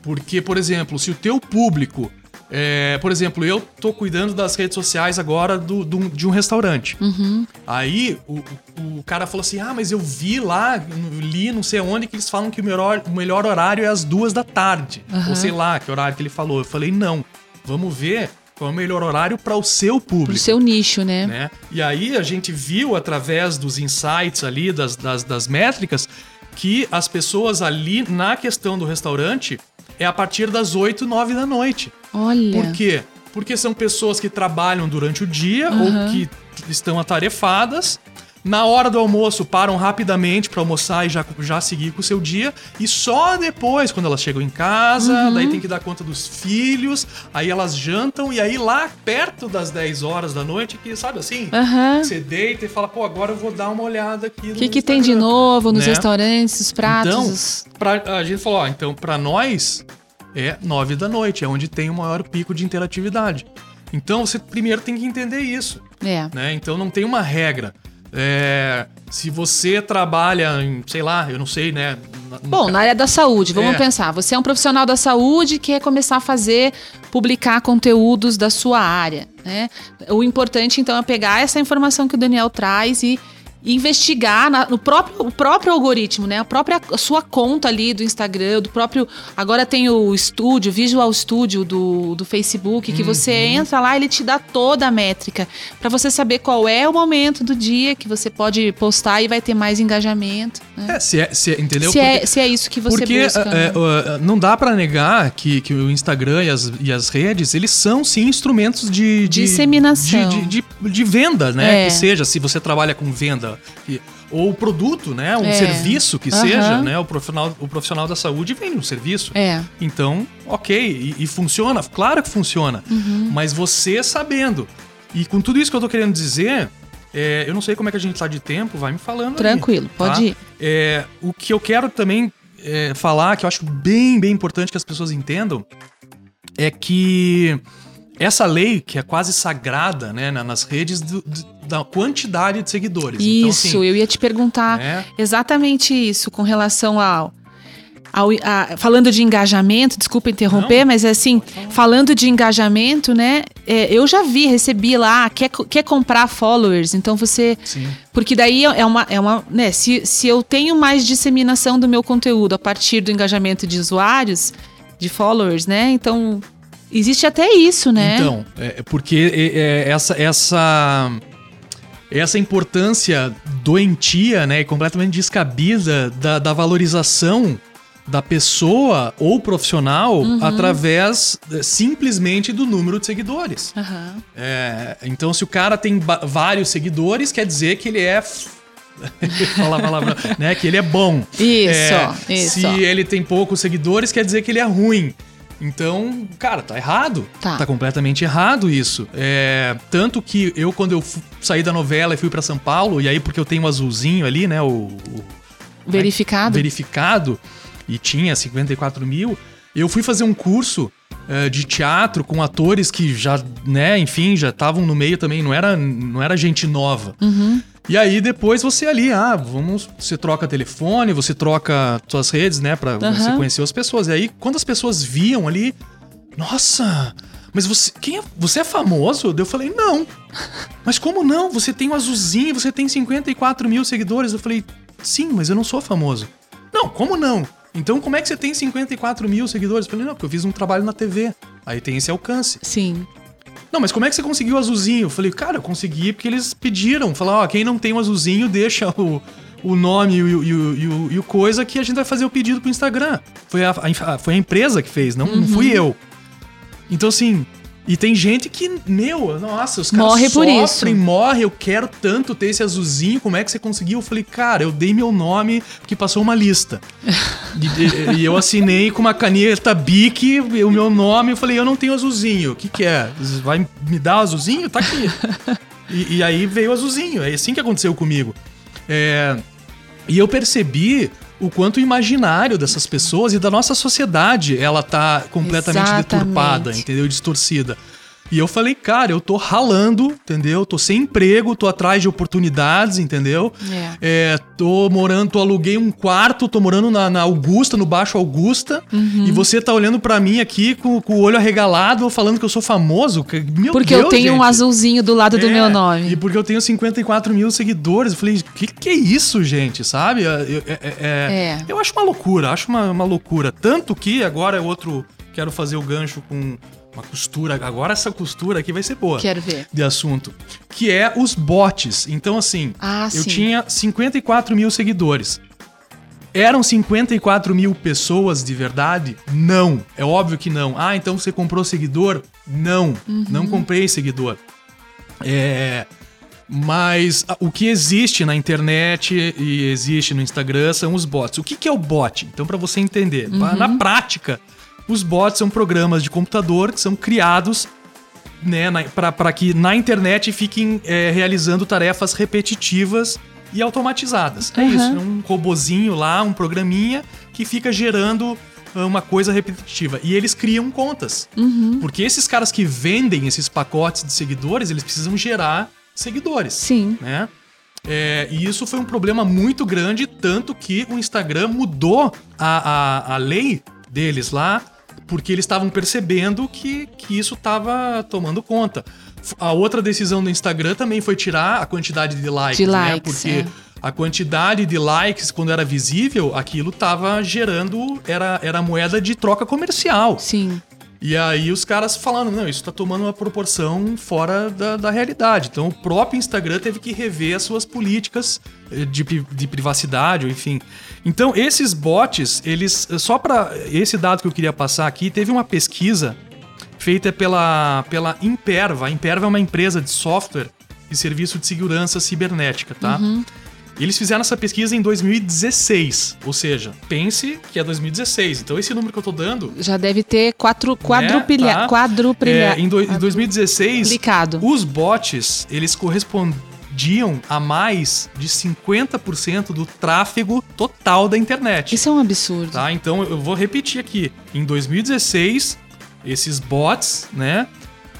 Porque, por exemplo, se o teu público é, por exemplo, eu tô cuidando das redes sociais agora do, do de um restaurante. Uhum. Aí o, o, cara falou assim: Ah, mas eu vi lá, li não sei onde, que eles falam que o melhor, o melhor horário é às duas da tarde. Uhum. Ou sei lá que horário que ele falou. Eu falei: Não, vamos ver qual é o melhor horário para o seu público. Para o seu nicho, né? né? E aí a gente viu através dos insights ali, das, das, das métricas, que as pessoas ali na questão do restaurante é a partir das 8, 9 da noite. Olha. Por quê? Porque são pessoas que trabalham durante o dia uhum. ou que estão atarefadas. Na hora do almoço, param rapidamente para almoçar e já, já seguir com o seu dia. E só depois, quando elas chegam em casa, uhum. daí tem que dar conta dos filhos, aí elas jantam, e aí lá perto das 10 horas da noite, que sabe assim, uhum. você deita e fala, pô, agora eu vou dar uma olhada aqui. O que, que tem de novo nos né? restaurantes, os pratos? Então, pra, a gente falou, ó, então, para nós, é 9 da noite, é onde tem o maior pico de interatividade. Então você primeiro tem que entender isso. É. Né? Então não tem uma regra. É, se você trabalha em, sei lá, eu não sei, né? Bom, na área da saúde, vamos é. pensar. Você é um profissional da saúde que quer começar a fazer, publicar conteúdos da sua área, né? O importante, então, é pegar essa informação que o Daniel traz e investigar na, no próprio, o próprio algoritmo, né? A própria a sua conta ali do Instagram, do próprio. Agora tem o estúdio, Visual Studio do, do Facebook, que uhum. você entra lá, ele te dá toda a métrica para você saber qual é o momento do dia que você pode postar e vai ter mais engajamento. Né? É, se é, se é, entendeu? Se, é, porque, é, se é isso que você porque, busca. Porque é, né? não dá para negar que, que o Instagram e as, e as redes, eles são sim instrumentos de. de Disseminação. De, de, de, de venda, né? É. Que seja, se você trabalha com venda ou o produto, né? Um é. serviço que uhum. seja, né? O profissional, o profissional da saúde vende um serviço. É. Então, ok. E, e funciona, claro que funciona. Uhum. Mas você sabendo. E com tudo isso que eu tô querendo dizer, é, eu não sei como é que a gente tá de tempo, vai me falando. Tranquilo, aí, pode tá? ir. É, o que eu quero também é, falar, que eu acho bem, bem importante que as pessoas entendam, é que essa lei, que é quase sagrada né, nas redes do, do, da quantidade de seguidores. Isso, então, assim, eu ia te perguntar é... exatamente isso com relação ao. Ao, a, falando de engajamento, desculpa interromper, Não, mas assim, falando de engajamento, né? É, eu já vi, recebi lá, quer, quer comprar followers, então você. Sim. Porque daí é uma. É uma né, se, se eu tenho mais disseminação do meu conteúdo a partir do engajamento de usuários, de followers, né? Então Existe até isso, né? Então, é, porque é, é, essa, essa, essa importância doentia, né, completamente descabida da, da valorização da pessoa ou profissional uhum. através é, simplesmente do número de seguidores. Uhum. É, então, se o cara tem vários seguidores, quer dizer que ele é Fala a palavra, né? Que ele é bom. Isso, é, isso. Se ele tem poucos seguidores, quer dizer que ele é ruim. Então, cara, tá errado. Tá, tá completamente errado isso. É, tanto que eu, quando eu saí da novela e fui para São Paulo, e aí porque eu tenho o um azulzinho ali, né? O, o verificado. Né, verificado, e tinha 54 mil, eu fui fazer um curso é, de teatro com atores que já, né, enfim, já estavam no meio também, não era, não era gente nova. Uhum. E aí depois você ali, ah, vamos, você troca telefone, você troca suas redes, né, para uhum. você conhecer as pessoas. E aí quando as pessoas viam ali, nossa, mas você, quem é, você é famoso? Eu falei, não. Mas como não? Você tem um azulzinho, você tem 54 mil seguidores. Eu falei, sim, mas eu não sou famoso. Não, como não? Então como é que você tem 54 mil seguidores? Eu falei, não, porque eu fiz um trabalho na TV. Aí tem esse alcance. Sim. Não, mas como é que você conseguiu o azulzinho? Eu falei, cara, eu consegui porque eles pediram. Falaram, ó, quem não tem o azulzinho, deixa o, o nome e o, e, o, e o, coisa que a gente vai fazer o pedido pro Instagram. Foi a, a foi a empresa que fez, não, uhum. não fui eu. Então, assim, e tem gente que, meu, nossa, os caras morre sofrem, por isso. morre, eu quero tanto ter esse azulzinho, como é que você conseguiu? Eu falei, cara, eu dei meu nome porque passou uma lista. e, e, eu assinei com uma caneta Bic o meu nome, eu falei, eu não tenho azulzinho, o que que é? Vai me dar azulzinho? Tá aqui. e, e, aí veio o azulzinho, é assim que aconteceu comigo. É, e eu percebi o quanto o imaginário dessas pessoas e da nossa sociedade ela tá completamente Exatamente. deturpada, entendeu? Distorcida. E eu falei, cara, eu tô ralando, entendeu? Tô sem emprego, tô atrás de oportunidades, entendeu? É. É, tô morando, tô aluguei um quarto, tô morando na, na Augusta, no Baixo Augusta, uhum. e você tá olhando para mim aqui com, com, o olho arregalado, falando que eu sou famoso. Meu porque Deus, eu tenho gente. um azulzinho do lado é, do meu nome. E porque eu tenho 54 mil seguidores. Eu falei, o que, que é isso, gente? Sabe? Eu, eu, é, é, eu acho uma loucura, acho uma, uma loucura. Tanto que agora é outro. Quero fazer o gancho com uma costura. Agora essa costura aqui vai ser boa. Quero ver. De assunto. Que é os bots. Então, assim, ah, eu sim. tinha 54 mil seguidores. Eram 54 mil pessoas de verdade? Não. É óbvio que não. Ah, então você comprou seguidor? Não. Uhum. Não comprei seguidor. É. Mas o que existe na internet e existe no Instagram são os bots. O que, que é o bot? Então, para você entender, uhum. na prática, os bots são programas de computador que são criados né, para que na internet fiquem é, realizando tarefas repetitivas e automatizadas. É isso, é um robozinho lá, um programinha que fica gerando ah, uma coisa repetitiva. E eles criam contas. Uhum. Porque esses caras que vendem esses pacotes de seguidores, eles precisam gerar seguidores. Sim. Né? É, e isso foi um problema muito grande, tanto que o Instagram mudou a, a, a lei deles lá, porque eles estavam percebendo que, que isso estava tomando conta. A outra decisão do Instagram também foi tirar a quantidade de likes, De né? likes, Porque é. a quantidade de likes, quando era visível, aquilo estava gerando, era, era moeda de troca comercial. Sim. E aí os caras falando, não, isso tá tomando uma proporção fora da, da realidade. Então o próprio Instagram teve que rever as suas políticas eh, de, de privacidade, enfim. Então esses bots, eles, só para esse dado que eu queria passar aqui, teve uma pesquisa feita pela, pela Imperva. A Imperva é uma empresa de software e serviço de segurança cibernética, tá? Eles fizeram essa pesquisa em 2016, ou seja, pense que é 2016. Então esse número que eu tô dando Já deve ter quatro, quadrupilha, tá? quadrupilha, É, em, do- em 2016, Duplicado. os bots, eles correspondiam a mais de 50% do tráfego total da internet. Isso é um absurdo. Tá? Então eu vou repetir aqui. Em 2016, esses bots, né,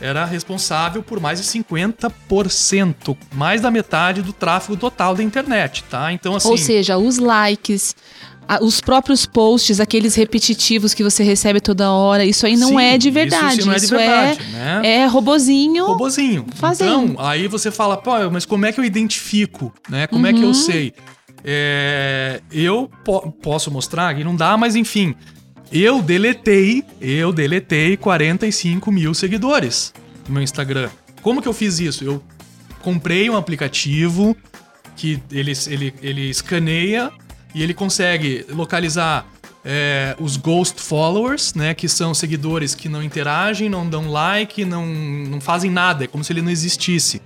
era responsável por mais de 50%, mais da metade do tráfego total da internet, tá? Então assim, Ou seja, os likes, os próprios posts, aqueles repetitivos que você recebe toda hora, isso aí não Sim, é de verdade. isso não é de verdade, né? é robozinho. robozinho. Fazendo. Então, aí você fala, pô, mas como é que eu identifico, né? Como é que eu Uhum. sei? É, eu po- posso mostrar aqui, não dá, mas enfim. Eu deletei, eu deletei 45 mil seguidores no meu Instagram. Como que eu fiz isso? Eu comprei um aplicativo que ele, ele, ele escaneia e ele consegue localizar é, os ghost followers, né? Que são seguidores que não interagem, não dão like, não, não fazem nada. É como se ele não existisse.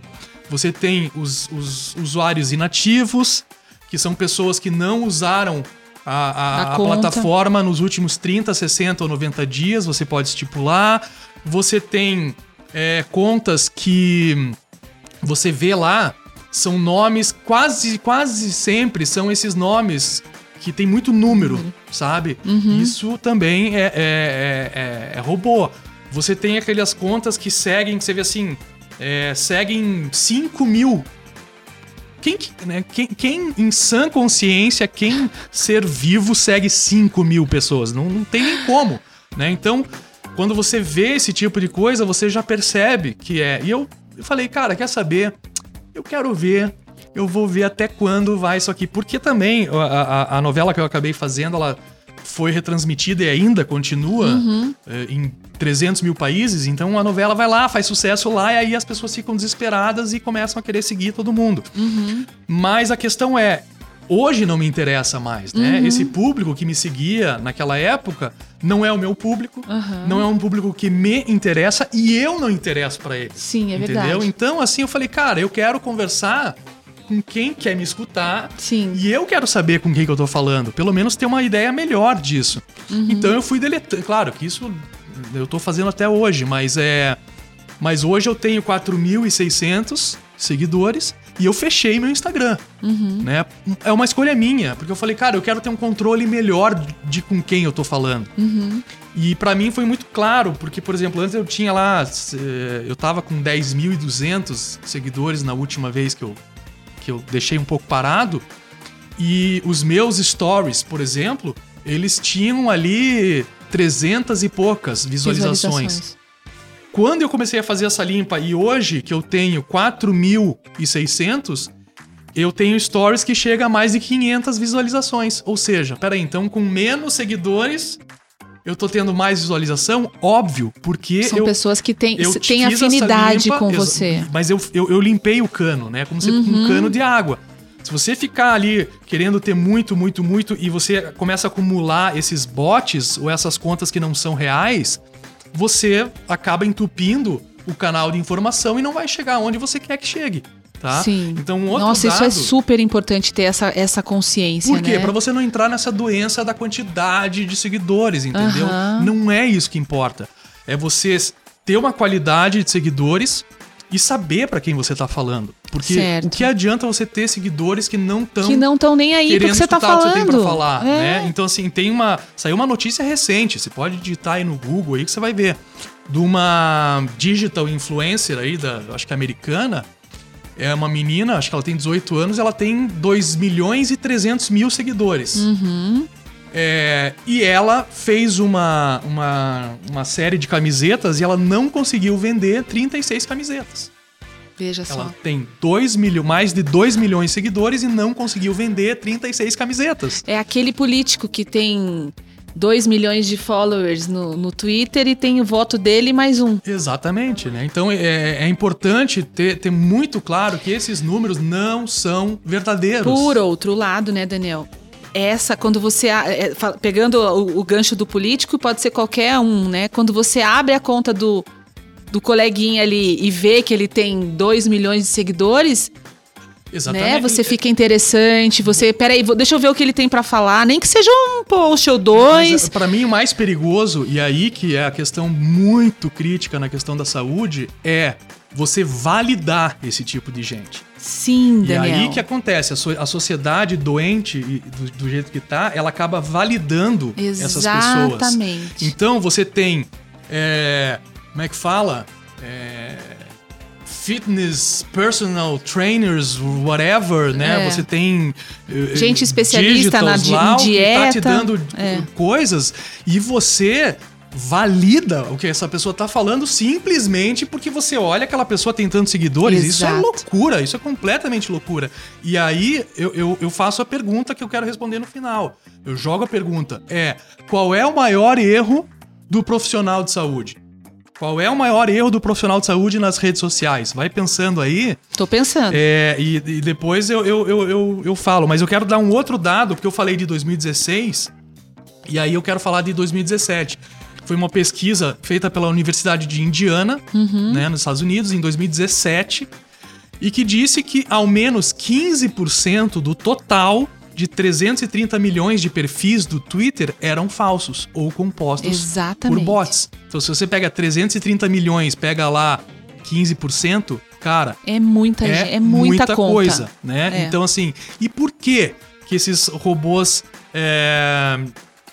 Você tem os, os usuários inativos, que são pessoas que não usaram a, a- A plataforma nos últimos 30, 60 ou 90 dias, você pode estipular. Você tem é, contas que você vê lá, são nomes, quase, quase sempre são esses nomes que tem muito número, sabe? Isso também é, é, é, é- é robô. Você tem aquelas contas que seguem, que você vê assim, é, seguem 5 mil. Quem, que- né, quem, quem em sã consciência, quem ser vivo segue 5 mil pessoas? Não, não tem nem como, né? Então, quando você vê esse tipo de coisa, você já percebe que é. E eu, eu falei, cara, quer saber? Eu quero ver. Eu vou ver até quando vai isso aqui. Porque também a, a, a novela que eu acabei fazendo, ela foi retransmitida e ainda continua eh, em 300 mil países. Então a novela vai lá, faz sucesso lá, e aí as pessoas ficam desesperadas e começam a querer seguir todo mundo. Mas a questão é. Hoje não me interessa mais, né? Esse público que me seguia naquela época não é o meu público, não é um público que me interessa e eu não interesso pra eles. Sim, é entendeu? verdade. Então, assim, eu falei, cara, eu quero conversar com quem quer me escutar Sim. e eu quero saber com quem que eu tô falando. Pelo menos ter uma ideia melhor disso. Uhum. Então eu fui deletando. Claro que isso eu tô fazendo até hoje, mas é. Mas hoje eu tenho 4.600 seguidores e eu fechei meu Instagram. Uhum. Né? É uma escolha minha, porque eu falei, cara, eu quero ter um controle melhor de com quem eu tô falando. Uhum. E pra mim foi muito claro, porque, por exemplo, antes eu tinha lá, eh, eu tava com 10.200 seguidores na última vez que eu, que eu deixei um pouco parado. E os meus stories, por exemplo, eles tinham ali 300 e poucas visualizações. Quando eu comecei a fazer essa limpa e hoje que eu tenho 4.600, eu tenho stories que chega a mais de 500 visualizações. Ou seja, peraí, então com menos seguidores eu tô tendo mais visualização? Óbvio, porque São eu, pessoas que têm, afinidade limpa, com você. Mas eu, eu, eu limpei o cano, né? Como se Uhum. um cano de água. Se você ficar ali querendo ter muito, muito, muito e você começa a acumular esses bots ou essas contas que não são reais, você acaba entupindo o canal de informação e não vai chegar onde você quer que chegue, tá? Sim. Então, um outro Nossa, isso é dado- super importante ter essa, essa consciência, por quê? né? Pra você não entrar nessa doença da quantidade de seguidores, entendeu? Aham. Não é isso que importa. É você ter uma qualidade de seguidores e saber pra quem você tá falando. Porque Certo. o que adianta você ter seguidores que não estão que não estão nem aí querendo que você tá escutar o falando. que você tem pra falar, É. né? Então assim, tem uma, saiu uma notícia recente, você pode digitar aí no Google aí que você vai ver, de uma digital influencer aí da, acho que americana, é uma menina, acho que ela tem 18 anos, ela tem 2 milhões e 300 mil seguidores. Uhum. É, e ela fez uma, uma, uma série de camisetas e ela não conseguiu vender 36 camisetas. Veja só. Ela tem 2 milho, mais de 2 milhões de seguidores e não conseguiu vender 36 camisetas. É aquele político que tem 2 milhões de followers no, no Twitter e tem o voto dele mais um. Exatamente, né? Então é, é importante ter, ter muito claro que esses números não são verdadeiros. Por outro lado, né, Daniel? Essa, quando você. é, pegando o, o gancho do político, pode ser qualquer um, né? Quando você abre a conta do, do coleguinha ali e vê que ele tem 2 milhões de seguidores, Exatamente. né? Você fica interessante, você. Peraí, vou- deixa eu ver o que ele tem pra falar. Nem que seja um post ou dois. Para mim, o mais perigoso, e aí que é a questão muito crítica na questão da saúde, é você validar esse tipo de gente. Sim, E Daniel. aí que acontece, a, so- a sociedade doente e do, do jeito que tá, ela acaba validando essas pessoas. Exatamente. Então você tem, é, como é que fala? É, fitness, personal trainers, whatever, né? É. Você tem eh, Gente especialista na lá, o que tá dieta. te dando É. coisas e você valida o que essa pessoa tá falando simplesmente porque você olha aquela pessoa tem tantos seguidores. Isso é Exato. loucura, isso é completamente loucura. E aí eu, eu, eu faço a pergunta que eu quero responder no final. Eu jogo a pergunta: é qual é o maior erro do profissional de saúde? Qual é o maior erro do profissional de saúde nas redes sociais? Vai pensando aí. Tô pensando. É, e, e depois eu, eu, eu, eu, eu falo, mas eu quero dar um outro dado, porque eu falei de 2016, e aí eu quero falar de 2017. Foi uma pesquisa feita pela Universidade de Indiana, né, nos Estados Unidos, em 2017, e que disse que ao menos 15% do total de 330 milhões de perfis do Twitter eram falsos ou compostos Exatamente. por bots. Então, se você pega 330 milhões, pega lá 15%, cara, É muita, é, é muita, conta. coisa, né? É. Então, assim, e por que que esses robôs é,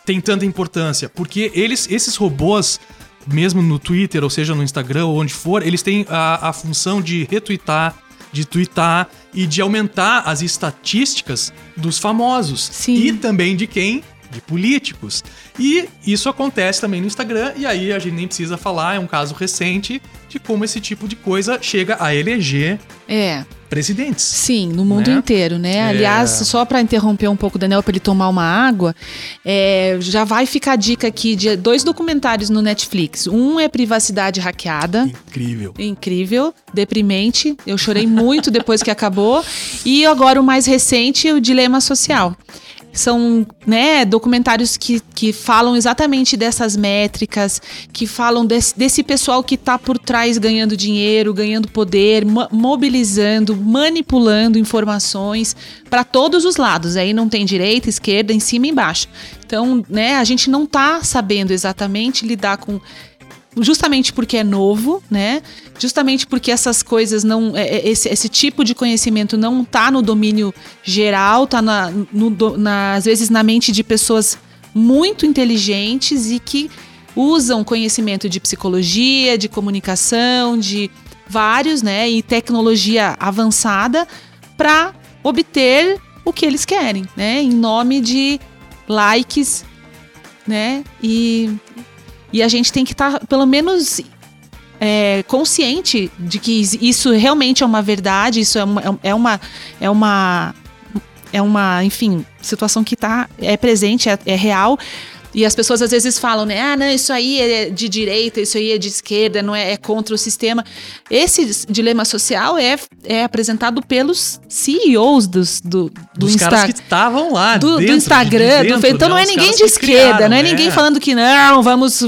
têm tanta importância? Porque eles, esses robôs, mesmo no Twitter, ou seja, no Instagram, ou onde for, eles têm a, a função de retweetar, de twittar e de aumentar as estatísticas dos famosos. Sim. E também de quem? De políticos. E isso acontece também no Instagram, e aí a gente nem precisa falar, é um caso recente de como esse tipo de coisa chega a eleger É, presidentes. sim, no mundo Né? inteiro, né? É. Aliás, só pra interromper um pouco o Daniel para ele tomar uma água, é, já vai ficar a dica aqui de dois documentários no Netflix. Um é Privacidade Hackeada. Incrível. Incrível, deprimente. Eu chorei muito depois que acabou. E agora o mais recente, o Dilema Social. São né, documentários que, que falam exatamente dessas métricas, que falam desse, desse pessoal que está por trás ganhando dinheiro, ganhando poder, mo- mobilizando, manipulando informações para todos os lados. Aí não tem direita, esquerda, em cima e embaixo. Então, né, a gente não está sabendo exatamente lidar com justamente porque é novo, né? Justamente porque essas coisas não, é, é, esse, esse tipo de conhecimento não tá no domínio geral, tá na, na- às vezes na mente de pessoas muito inteligentes e que usam conhecimento de psicologia, de comunicação, de vários, né? E tecnologia avançada para obter o que eles querem, né? Em nome de likes, né? E e a gente tem que estar, pelo menos, é, consciente de que isso realmente é uma verdade, isso é uma. É uma, é uma, é uma enfim, situação que tá, é presente, é, é real. E as pessoas às vezes falam, né? Ah, não, isso aí é de direita, isso aí é de esquerda, não é, é contra o sistema. Esse dilema social é, é apresentado pelos CEOs dos, do, do Dos caras que estavam lá do, do dentro, de Instagram, dentro, do. Então né? não é ninguém de que esquerda, criaram, não é ninguém falando que não, vamos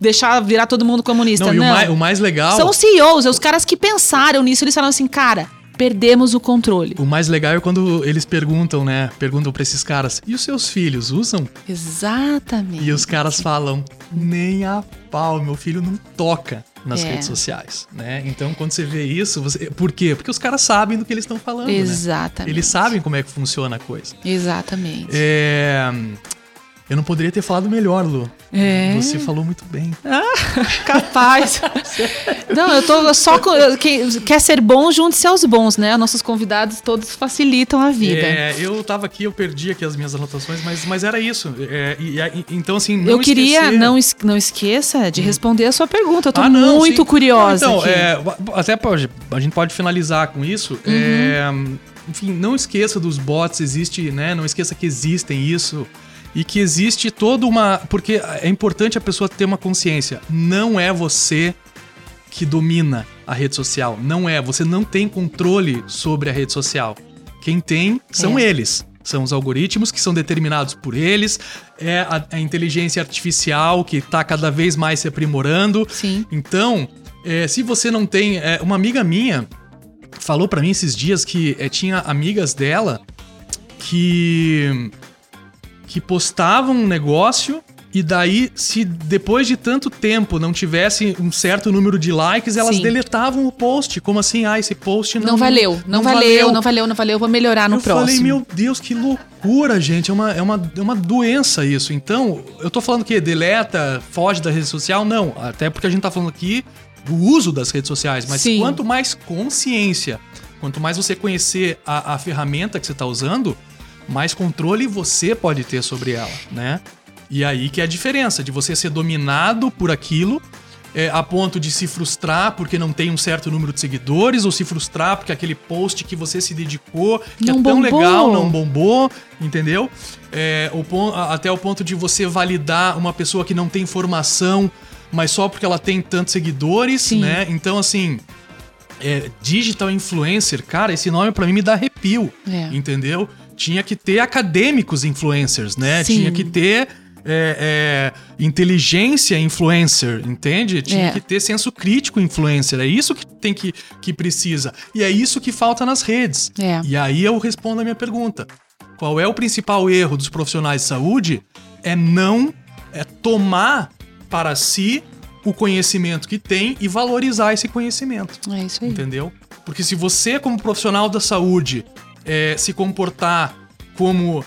deixar virar todo mundo comunista. Não, Não, e o mais, o mais legal... São os CEOs, é os caras que pensaram nisso. Eles falam assim, cara, perdemos o controle. O mais legal é quando eles perguntam, né? Perguntam pra esses caras, e os seus filhos usam? Exatamente. E os caras falam, nem a pau, meu filho não toca nas É. redes sociais, né? Então, quando você vê isso, você... por quê? Porque os caras sabem do que eles estão falando, né? Exatamente. Eles sabem como é que funciona a coisa. Exatamente. É... Eu não poderia ter falado melhor, Lu. É. Você falou muito bem. Ah, capaz. não, eu tô só. Com, quem quer ser bom, junte-se aos bons, né? Nossos convidados todos facilitam a vida. É, eu tava aqui, eu perdi aqui as minhas anotações, mas, mas era isso. É, e, e, então, assim, não Eu queria, esquecer... não, es, não esqueça de responder a sua pergunta. Eu tô ah, não, muito sim. curiosa. Então, é, até pode, a gente pode finalizar com isso. Uhum. É, enfim, não esqueça dos bots, existe, né? Não esqueça que existem isso e que existe toda uma. Porque é importante a pessoa ter uma consciência. Não é você que domina a rede social. Não é. Você não tem controle sobre a rede social. Quem tem são é. eles. São os algoritmos que são determinados por eles, é a, a inteligência artificial que está cada vez mais se aprimorando. Sim. Então, é, se você não tem. É, uma amiga minha falou para mim esses dias que é, tinha amigas dela que que postavam um negócio e daí, se depois de tanto tempo não tivesse um certo número de likes, elas Sim. deletavam o post. Como assim? Ah, esse post não. Não valeu, não, não valeu, valeu, não valeu, não valeu, vou melhorar no eu próximo. Eu falei, meu Deus, que loucura, gente. É uma, é, uma, é uma doença isso. Então, eu tô falando que deleta, foge da rede social? Não. Até porque a gente tá falando aqui do uso das redes sociais. Mas Sim. quanto mais consciência, quanto mais você conhecer a, a ferramenta que você tá usando mais controle você pode ter sobre ela, né? E aí que é a diferença de você ser dominado por aquilo é, a ponto de se frustrar porque não tem um certo número de seguidores, ou se frustrar porque aquele post que você se dedicou, que não é tão bombou. legal, não bombou, entendeu? É, o, até o ponto de você validar uma pessoa que não tem formação, mas só porque ela tem tantos seguidores, Sim. né? Então, assim. É, digital influencer, cara, esse nome para mim me dá arrepio, é. entendeu? Tinha que ter acadêmicos influencers, né? Sim. Tinha que ter é, é, inteligência influencer, entende? Tinha é. que ter senso crítico influencer. É isso que tem que, que precisa. E é isso que falta nas redes. É. E aí eu respondo a minha pergunta. Qual é o principal erro dos profissionais de saúde? É não é tomar para si o conhecimento que tem e valorizar esse conhecimento. É isso aí. Entendeu? Porque se você, como profissional da saúde, é, se comportar como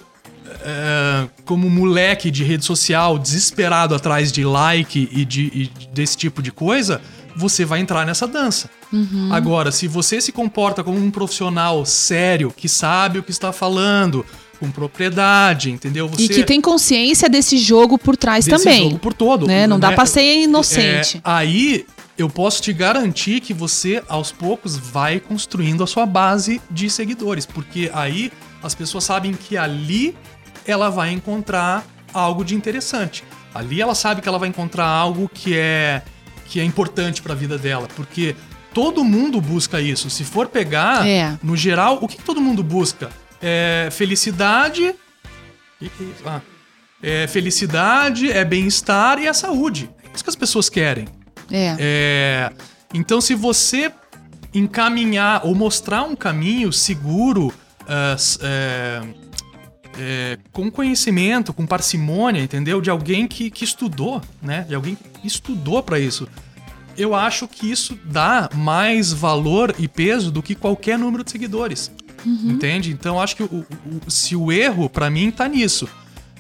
é, como moleque de rede social desesperado atrás de like e, de, e desse tipo de coisa, você vai entrar nessa dança. Uhum. Agora, se você se comporta como um profissional sério, que sabe o que está falando, com propriedade, entendeu? Você, e que tem consciência desse jogo por trás desse também. jogo por todo. Né? Não né? dá pra ser inocente. É, aí eu posso te garantir que você, aos poucos, vai construindo a sua base de seguidores, porque aí as pessoas sabem que ali ela vai encontrar algo de interessante. Ali ela sabe que ela vai encontrar algo que é que é importante para a vida dela, porque todo mundo busca isso. Se for pegar, é. no geral, o que, que, todo mundo busca? É felicidade. Que que é isso? Ah, é felicidade, é bem-estar e a saúde. É isso que as pessoas querem. É. é. Então, se você encaminhar ou mostrar um caminho seguro, uh, é, é, com conhecimento, com parcimônia, entendeu? De alguém que, que estudou, né? De alguém que estudou para isso. Eu acho que isso dá mais valor e peso do que qualquer número de seguidores. Uhum. Entende? Então, acho que o, o, se o erro, para mim, tá nisso.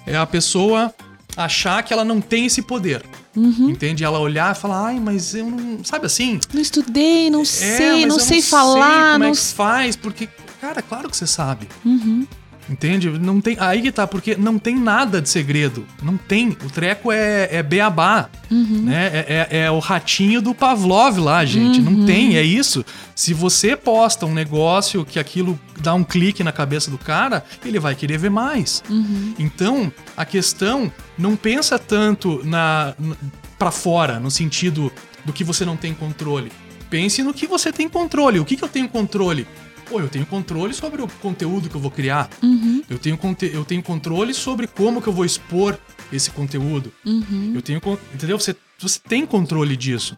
É a pessoa achar que ela não tem esse poder. Uhum. Entende? Ela olhar e falar, ai, mas eu não. Sabe assim? Não estudei, não é, sei, não sei falar. Sei como não... é que faz, porque, cara, claro que você sabe. Uhum. Entende? Não tem. Aí que tá, porque não tem nada de segredo. Não tem. O treco é, é beabá. Uhum. Né? É, é, é, o ratinho do Pavlov lá, gente. Uhum. Não tem, é isso. Se você posta um negócio que aquilo dá um clique na cabeça do cara, ele vai querer ver mais. Uhum. Então, a questão não pensa tanto na, na para fora, no sentido do que você não tem controle. Pense no que você tem controle. O que, que eu tenho controle? Pô, eu tenho controle sobre o conteúdo que eu vou criar. Uhum. Eu, tenho, eu tenho controle sobre como que eu vou expor esse conteúdo. Uhum. Eu tenho. Entendeu? Você, você tem controle disso.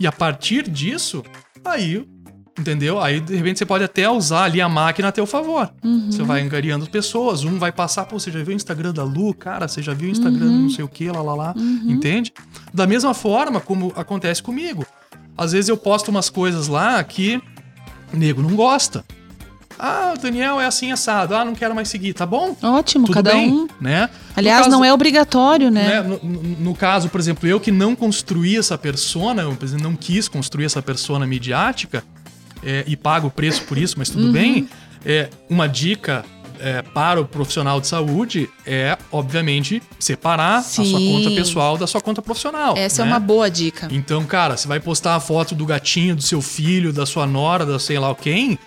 E a partir disso, aí. Entendeu? Aí, de repente, você pode até usar ali a máquina a teu favor. Uhum. Você vai angariando pessoas, um vai passar, pô, você já viu o Instagram da Lu? Cara, você já viu o Instagram uhum. não sei o que, lá, lá, lá. Uhum. Entende? Da mesma forma como acontece comigo. Às vezes eu posto umas coisas lá que nego não gosta. Ah, o Daniel é assim assado. Ah, não quero mais seguir. Tá bom? Ótimo, Tudo cada bem, um. né? Aliás, caso- não é obrigatório, né? né, No, no- no caso, por exemplo, eu que não construí essa persona, eu, não quis construir essa persona midiática é, e pago o preço por isso, mas Uhum. tudo bem. É, uma dica é, para o profissional de saúde é, obviamente, separar a sua Sim. conta pessoal da sua conta profissional. Essa é né? uma boa dica. Então, cara, você vai postar a foto do gatinho, do seu filho, da sua nora, da sei lá quem,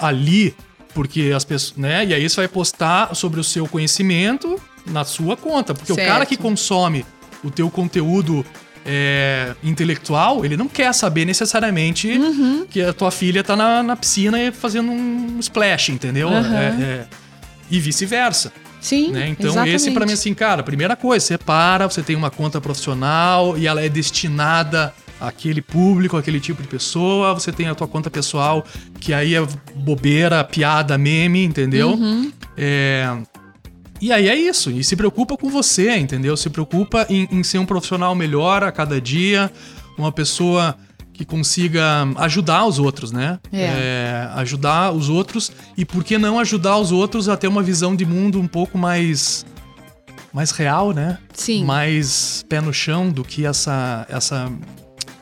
ali, porque as pessoas, né? E aí você vai postar sobre o seu conhecimento na sua conta, porque Certo. o cara que consome o teu conteúdo é, intelectual, ele não quer saber necessariamente Uhum. que a tua filha tá na, na piscina e fazendo um splash, entendeu? Aham. É- é- e vice-versa. Sim, Né? Então, exatamente. esse pra mim, assim, cara, primeira coisa, separa, você tem uma conta profissional e ela é destinada àquele público, àquele tipo de pessoa. Você tem a tua conta pessoal, que aí é bobeira, piada, meme, entendeu? Uhum. É, E aí é isso. E se preocupa com você, entendeu? Se preocupa em, em ser um profissional melhor a cada dia, uma pessoa que consiga ajudar os outros, né? É. É, ajudar os outros e por que não ajudar os outros a ter uma visão de mundo um pouco mais mais real, né? Sim. Mais pé no chão do que essa essa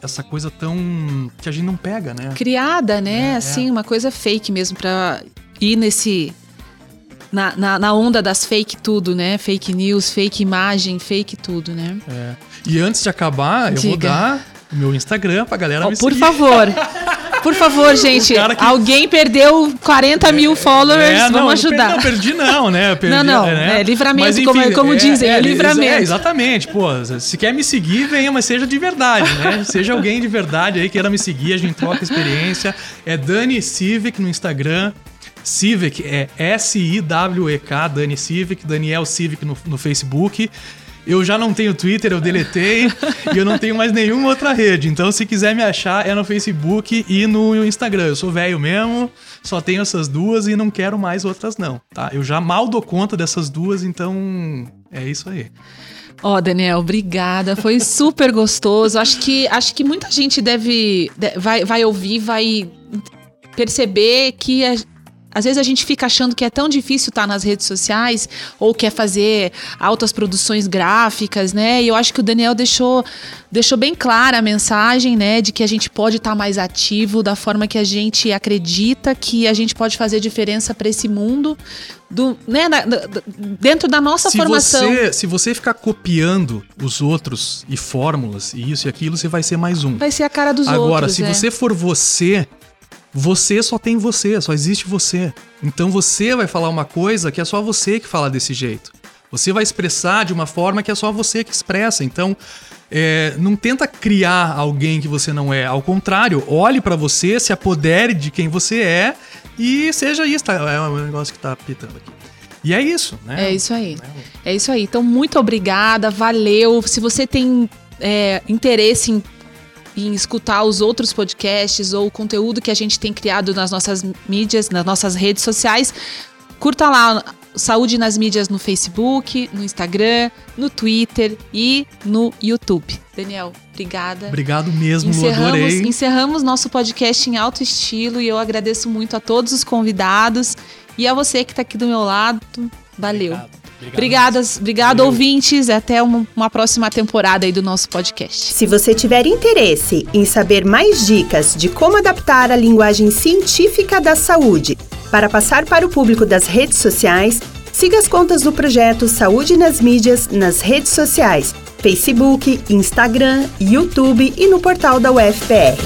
essa coisa tão que a gente não pega, né? Criada, né? É, assim, uma coisa fake mesmo pra ir nesse. Na, na, na onda das fake tudo, né? Fake news, fake imagem, fake tudo, né? É. E antes de acabar, eu vou dar o meu Instagram pra galera Ó, me por seguir. favor. Por favor, gente. que- Alguém perdeu 40 mil followers, É, não, vamos não ajudar. Não, perdi não, né? Perdi, Não, não, né? é livramento, Mas, como- como dizem, é livramento. É, exatamente. Pô, se quer me seguir, venha, mas seja de verdade, né? seja alguém de verdade aí, queira me seguir, a gente troca experiência. É Dani Civic no Instagram. Civic é S-I-W-E-K, Dani Civic, Daniel Civic no, no Facebook. Eu já não tenho Twitter, eu deletei e eu não tenho mais nenhuma outra rede. Então, se quiser me achar, é no Facebook e no Instagram. Eu sou velho mesmo, só tenho essas duas e não quero mais outras, não. Tá? Eu já mal dou conta dessas duas, então é isso aí. Ó, Daniel, obrigada. Foi super gostoso. Acho que, acho que muita gente deve. de- vai, vai ouvir, vai perceber que a- às vezes a gente fica achando que é tão difícil estar nas redes sociais ou quer fazer altas produções gráficas, né? E eu acho que o Daniel deixou, deixou bem clara a mensagem, né? De que a gente pode estar mais ativo da forma que a gente acredita que a gente pode fazer diferença para esse mundo. Do, né, da- da- dentro da nossa Se formação. você, se você ficar copiando os outros e fórmulas e isso e aquilo, você vai ser mais um. Vai ser a cara dos Agora, outros. se né? você for você, você só tem você, só existe você. Então você vai falar uma coisa que é só você que fala desse jeito. Você vai expressar de uma forma que é só você que expressa. Então, é, não tenta criar alguém que você não é. Ao contrário, olhe pra você, se apodere de quem você é e seja isso. Tá? É um negócio que tá pitando aqui. E é isso, né? É isso aí. É isso aí. Então, muito obrigada, valeu. Se você tem é, interesse em, em escutar os outros podcasts ou o conteúdo que a gente tem criado nas nossas mídias, nas nossas redes sociais, curta lá Saúde nas mídias no Facebook, no Instagram, no Twitter e no YouTube. Daniel, obrigada. Obrigado mesmo, Encerramos, adorei. encerramos nosso podcast em alto estilo e eu agradeço muito a todos os convidados e a você que está aqui do meu lado. Valeu. Obrigado Obrigadas, obrigado ouvintes. Até uma, uma próxima temporada aí do nosso podcast. Se você tiver interesse em saber mais dicas de como adaptar a linguagem científica da saúde para passar para o público das redes sociais, siga as contas do projeto Saúde nas Mídias nas redes sociais, Facebook, Instagram, YouTube e no portal da UFPR.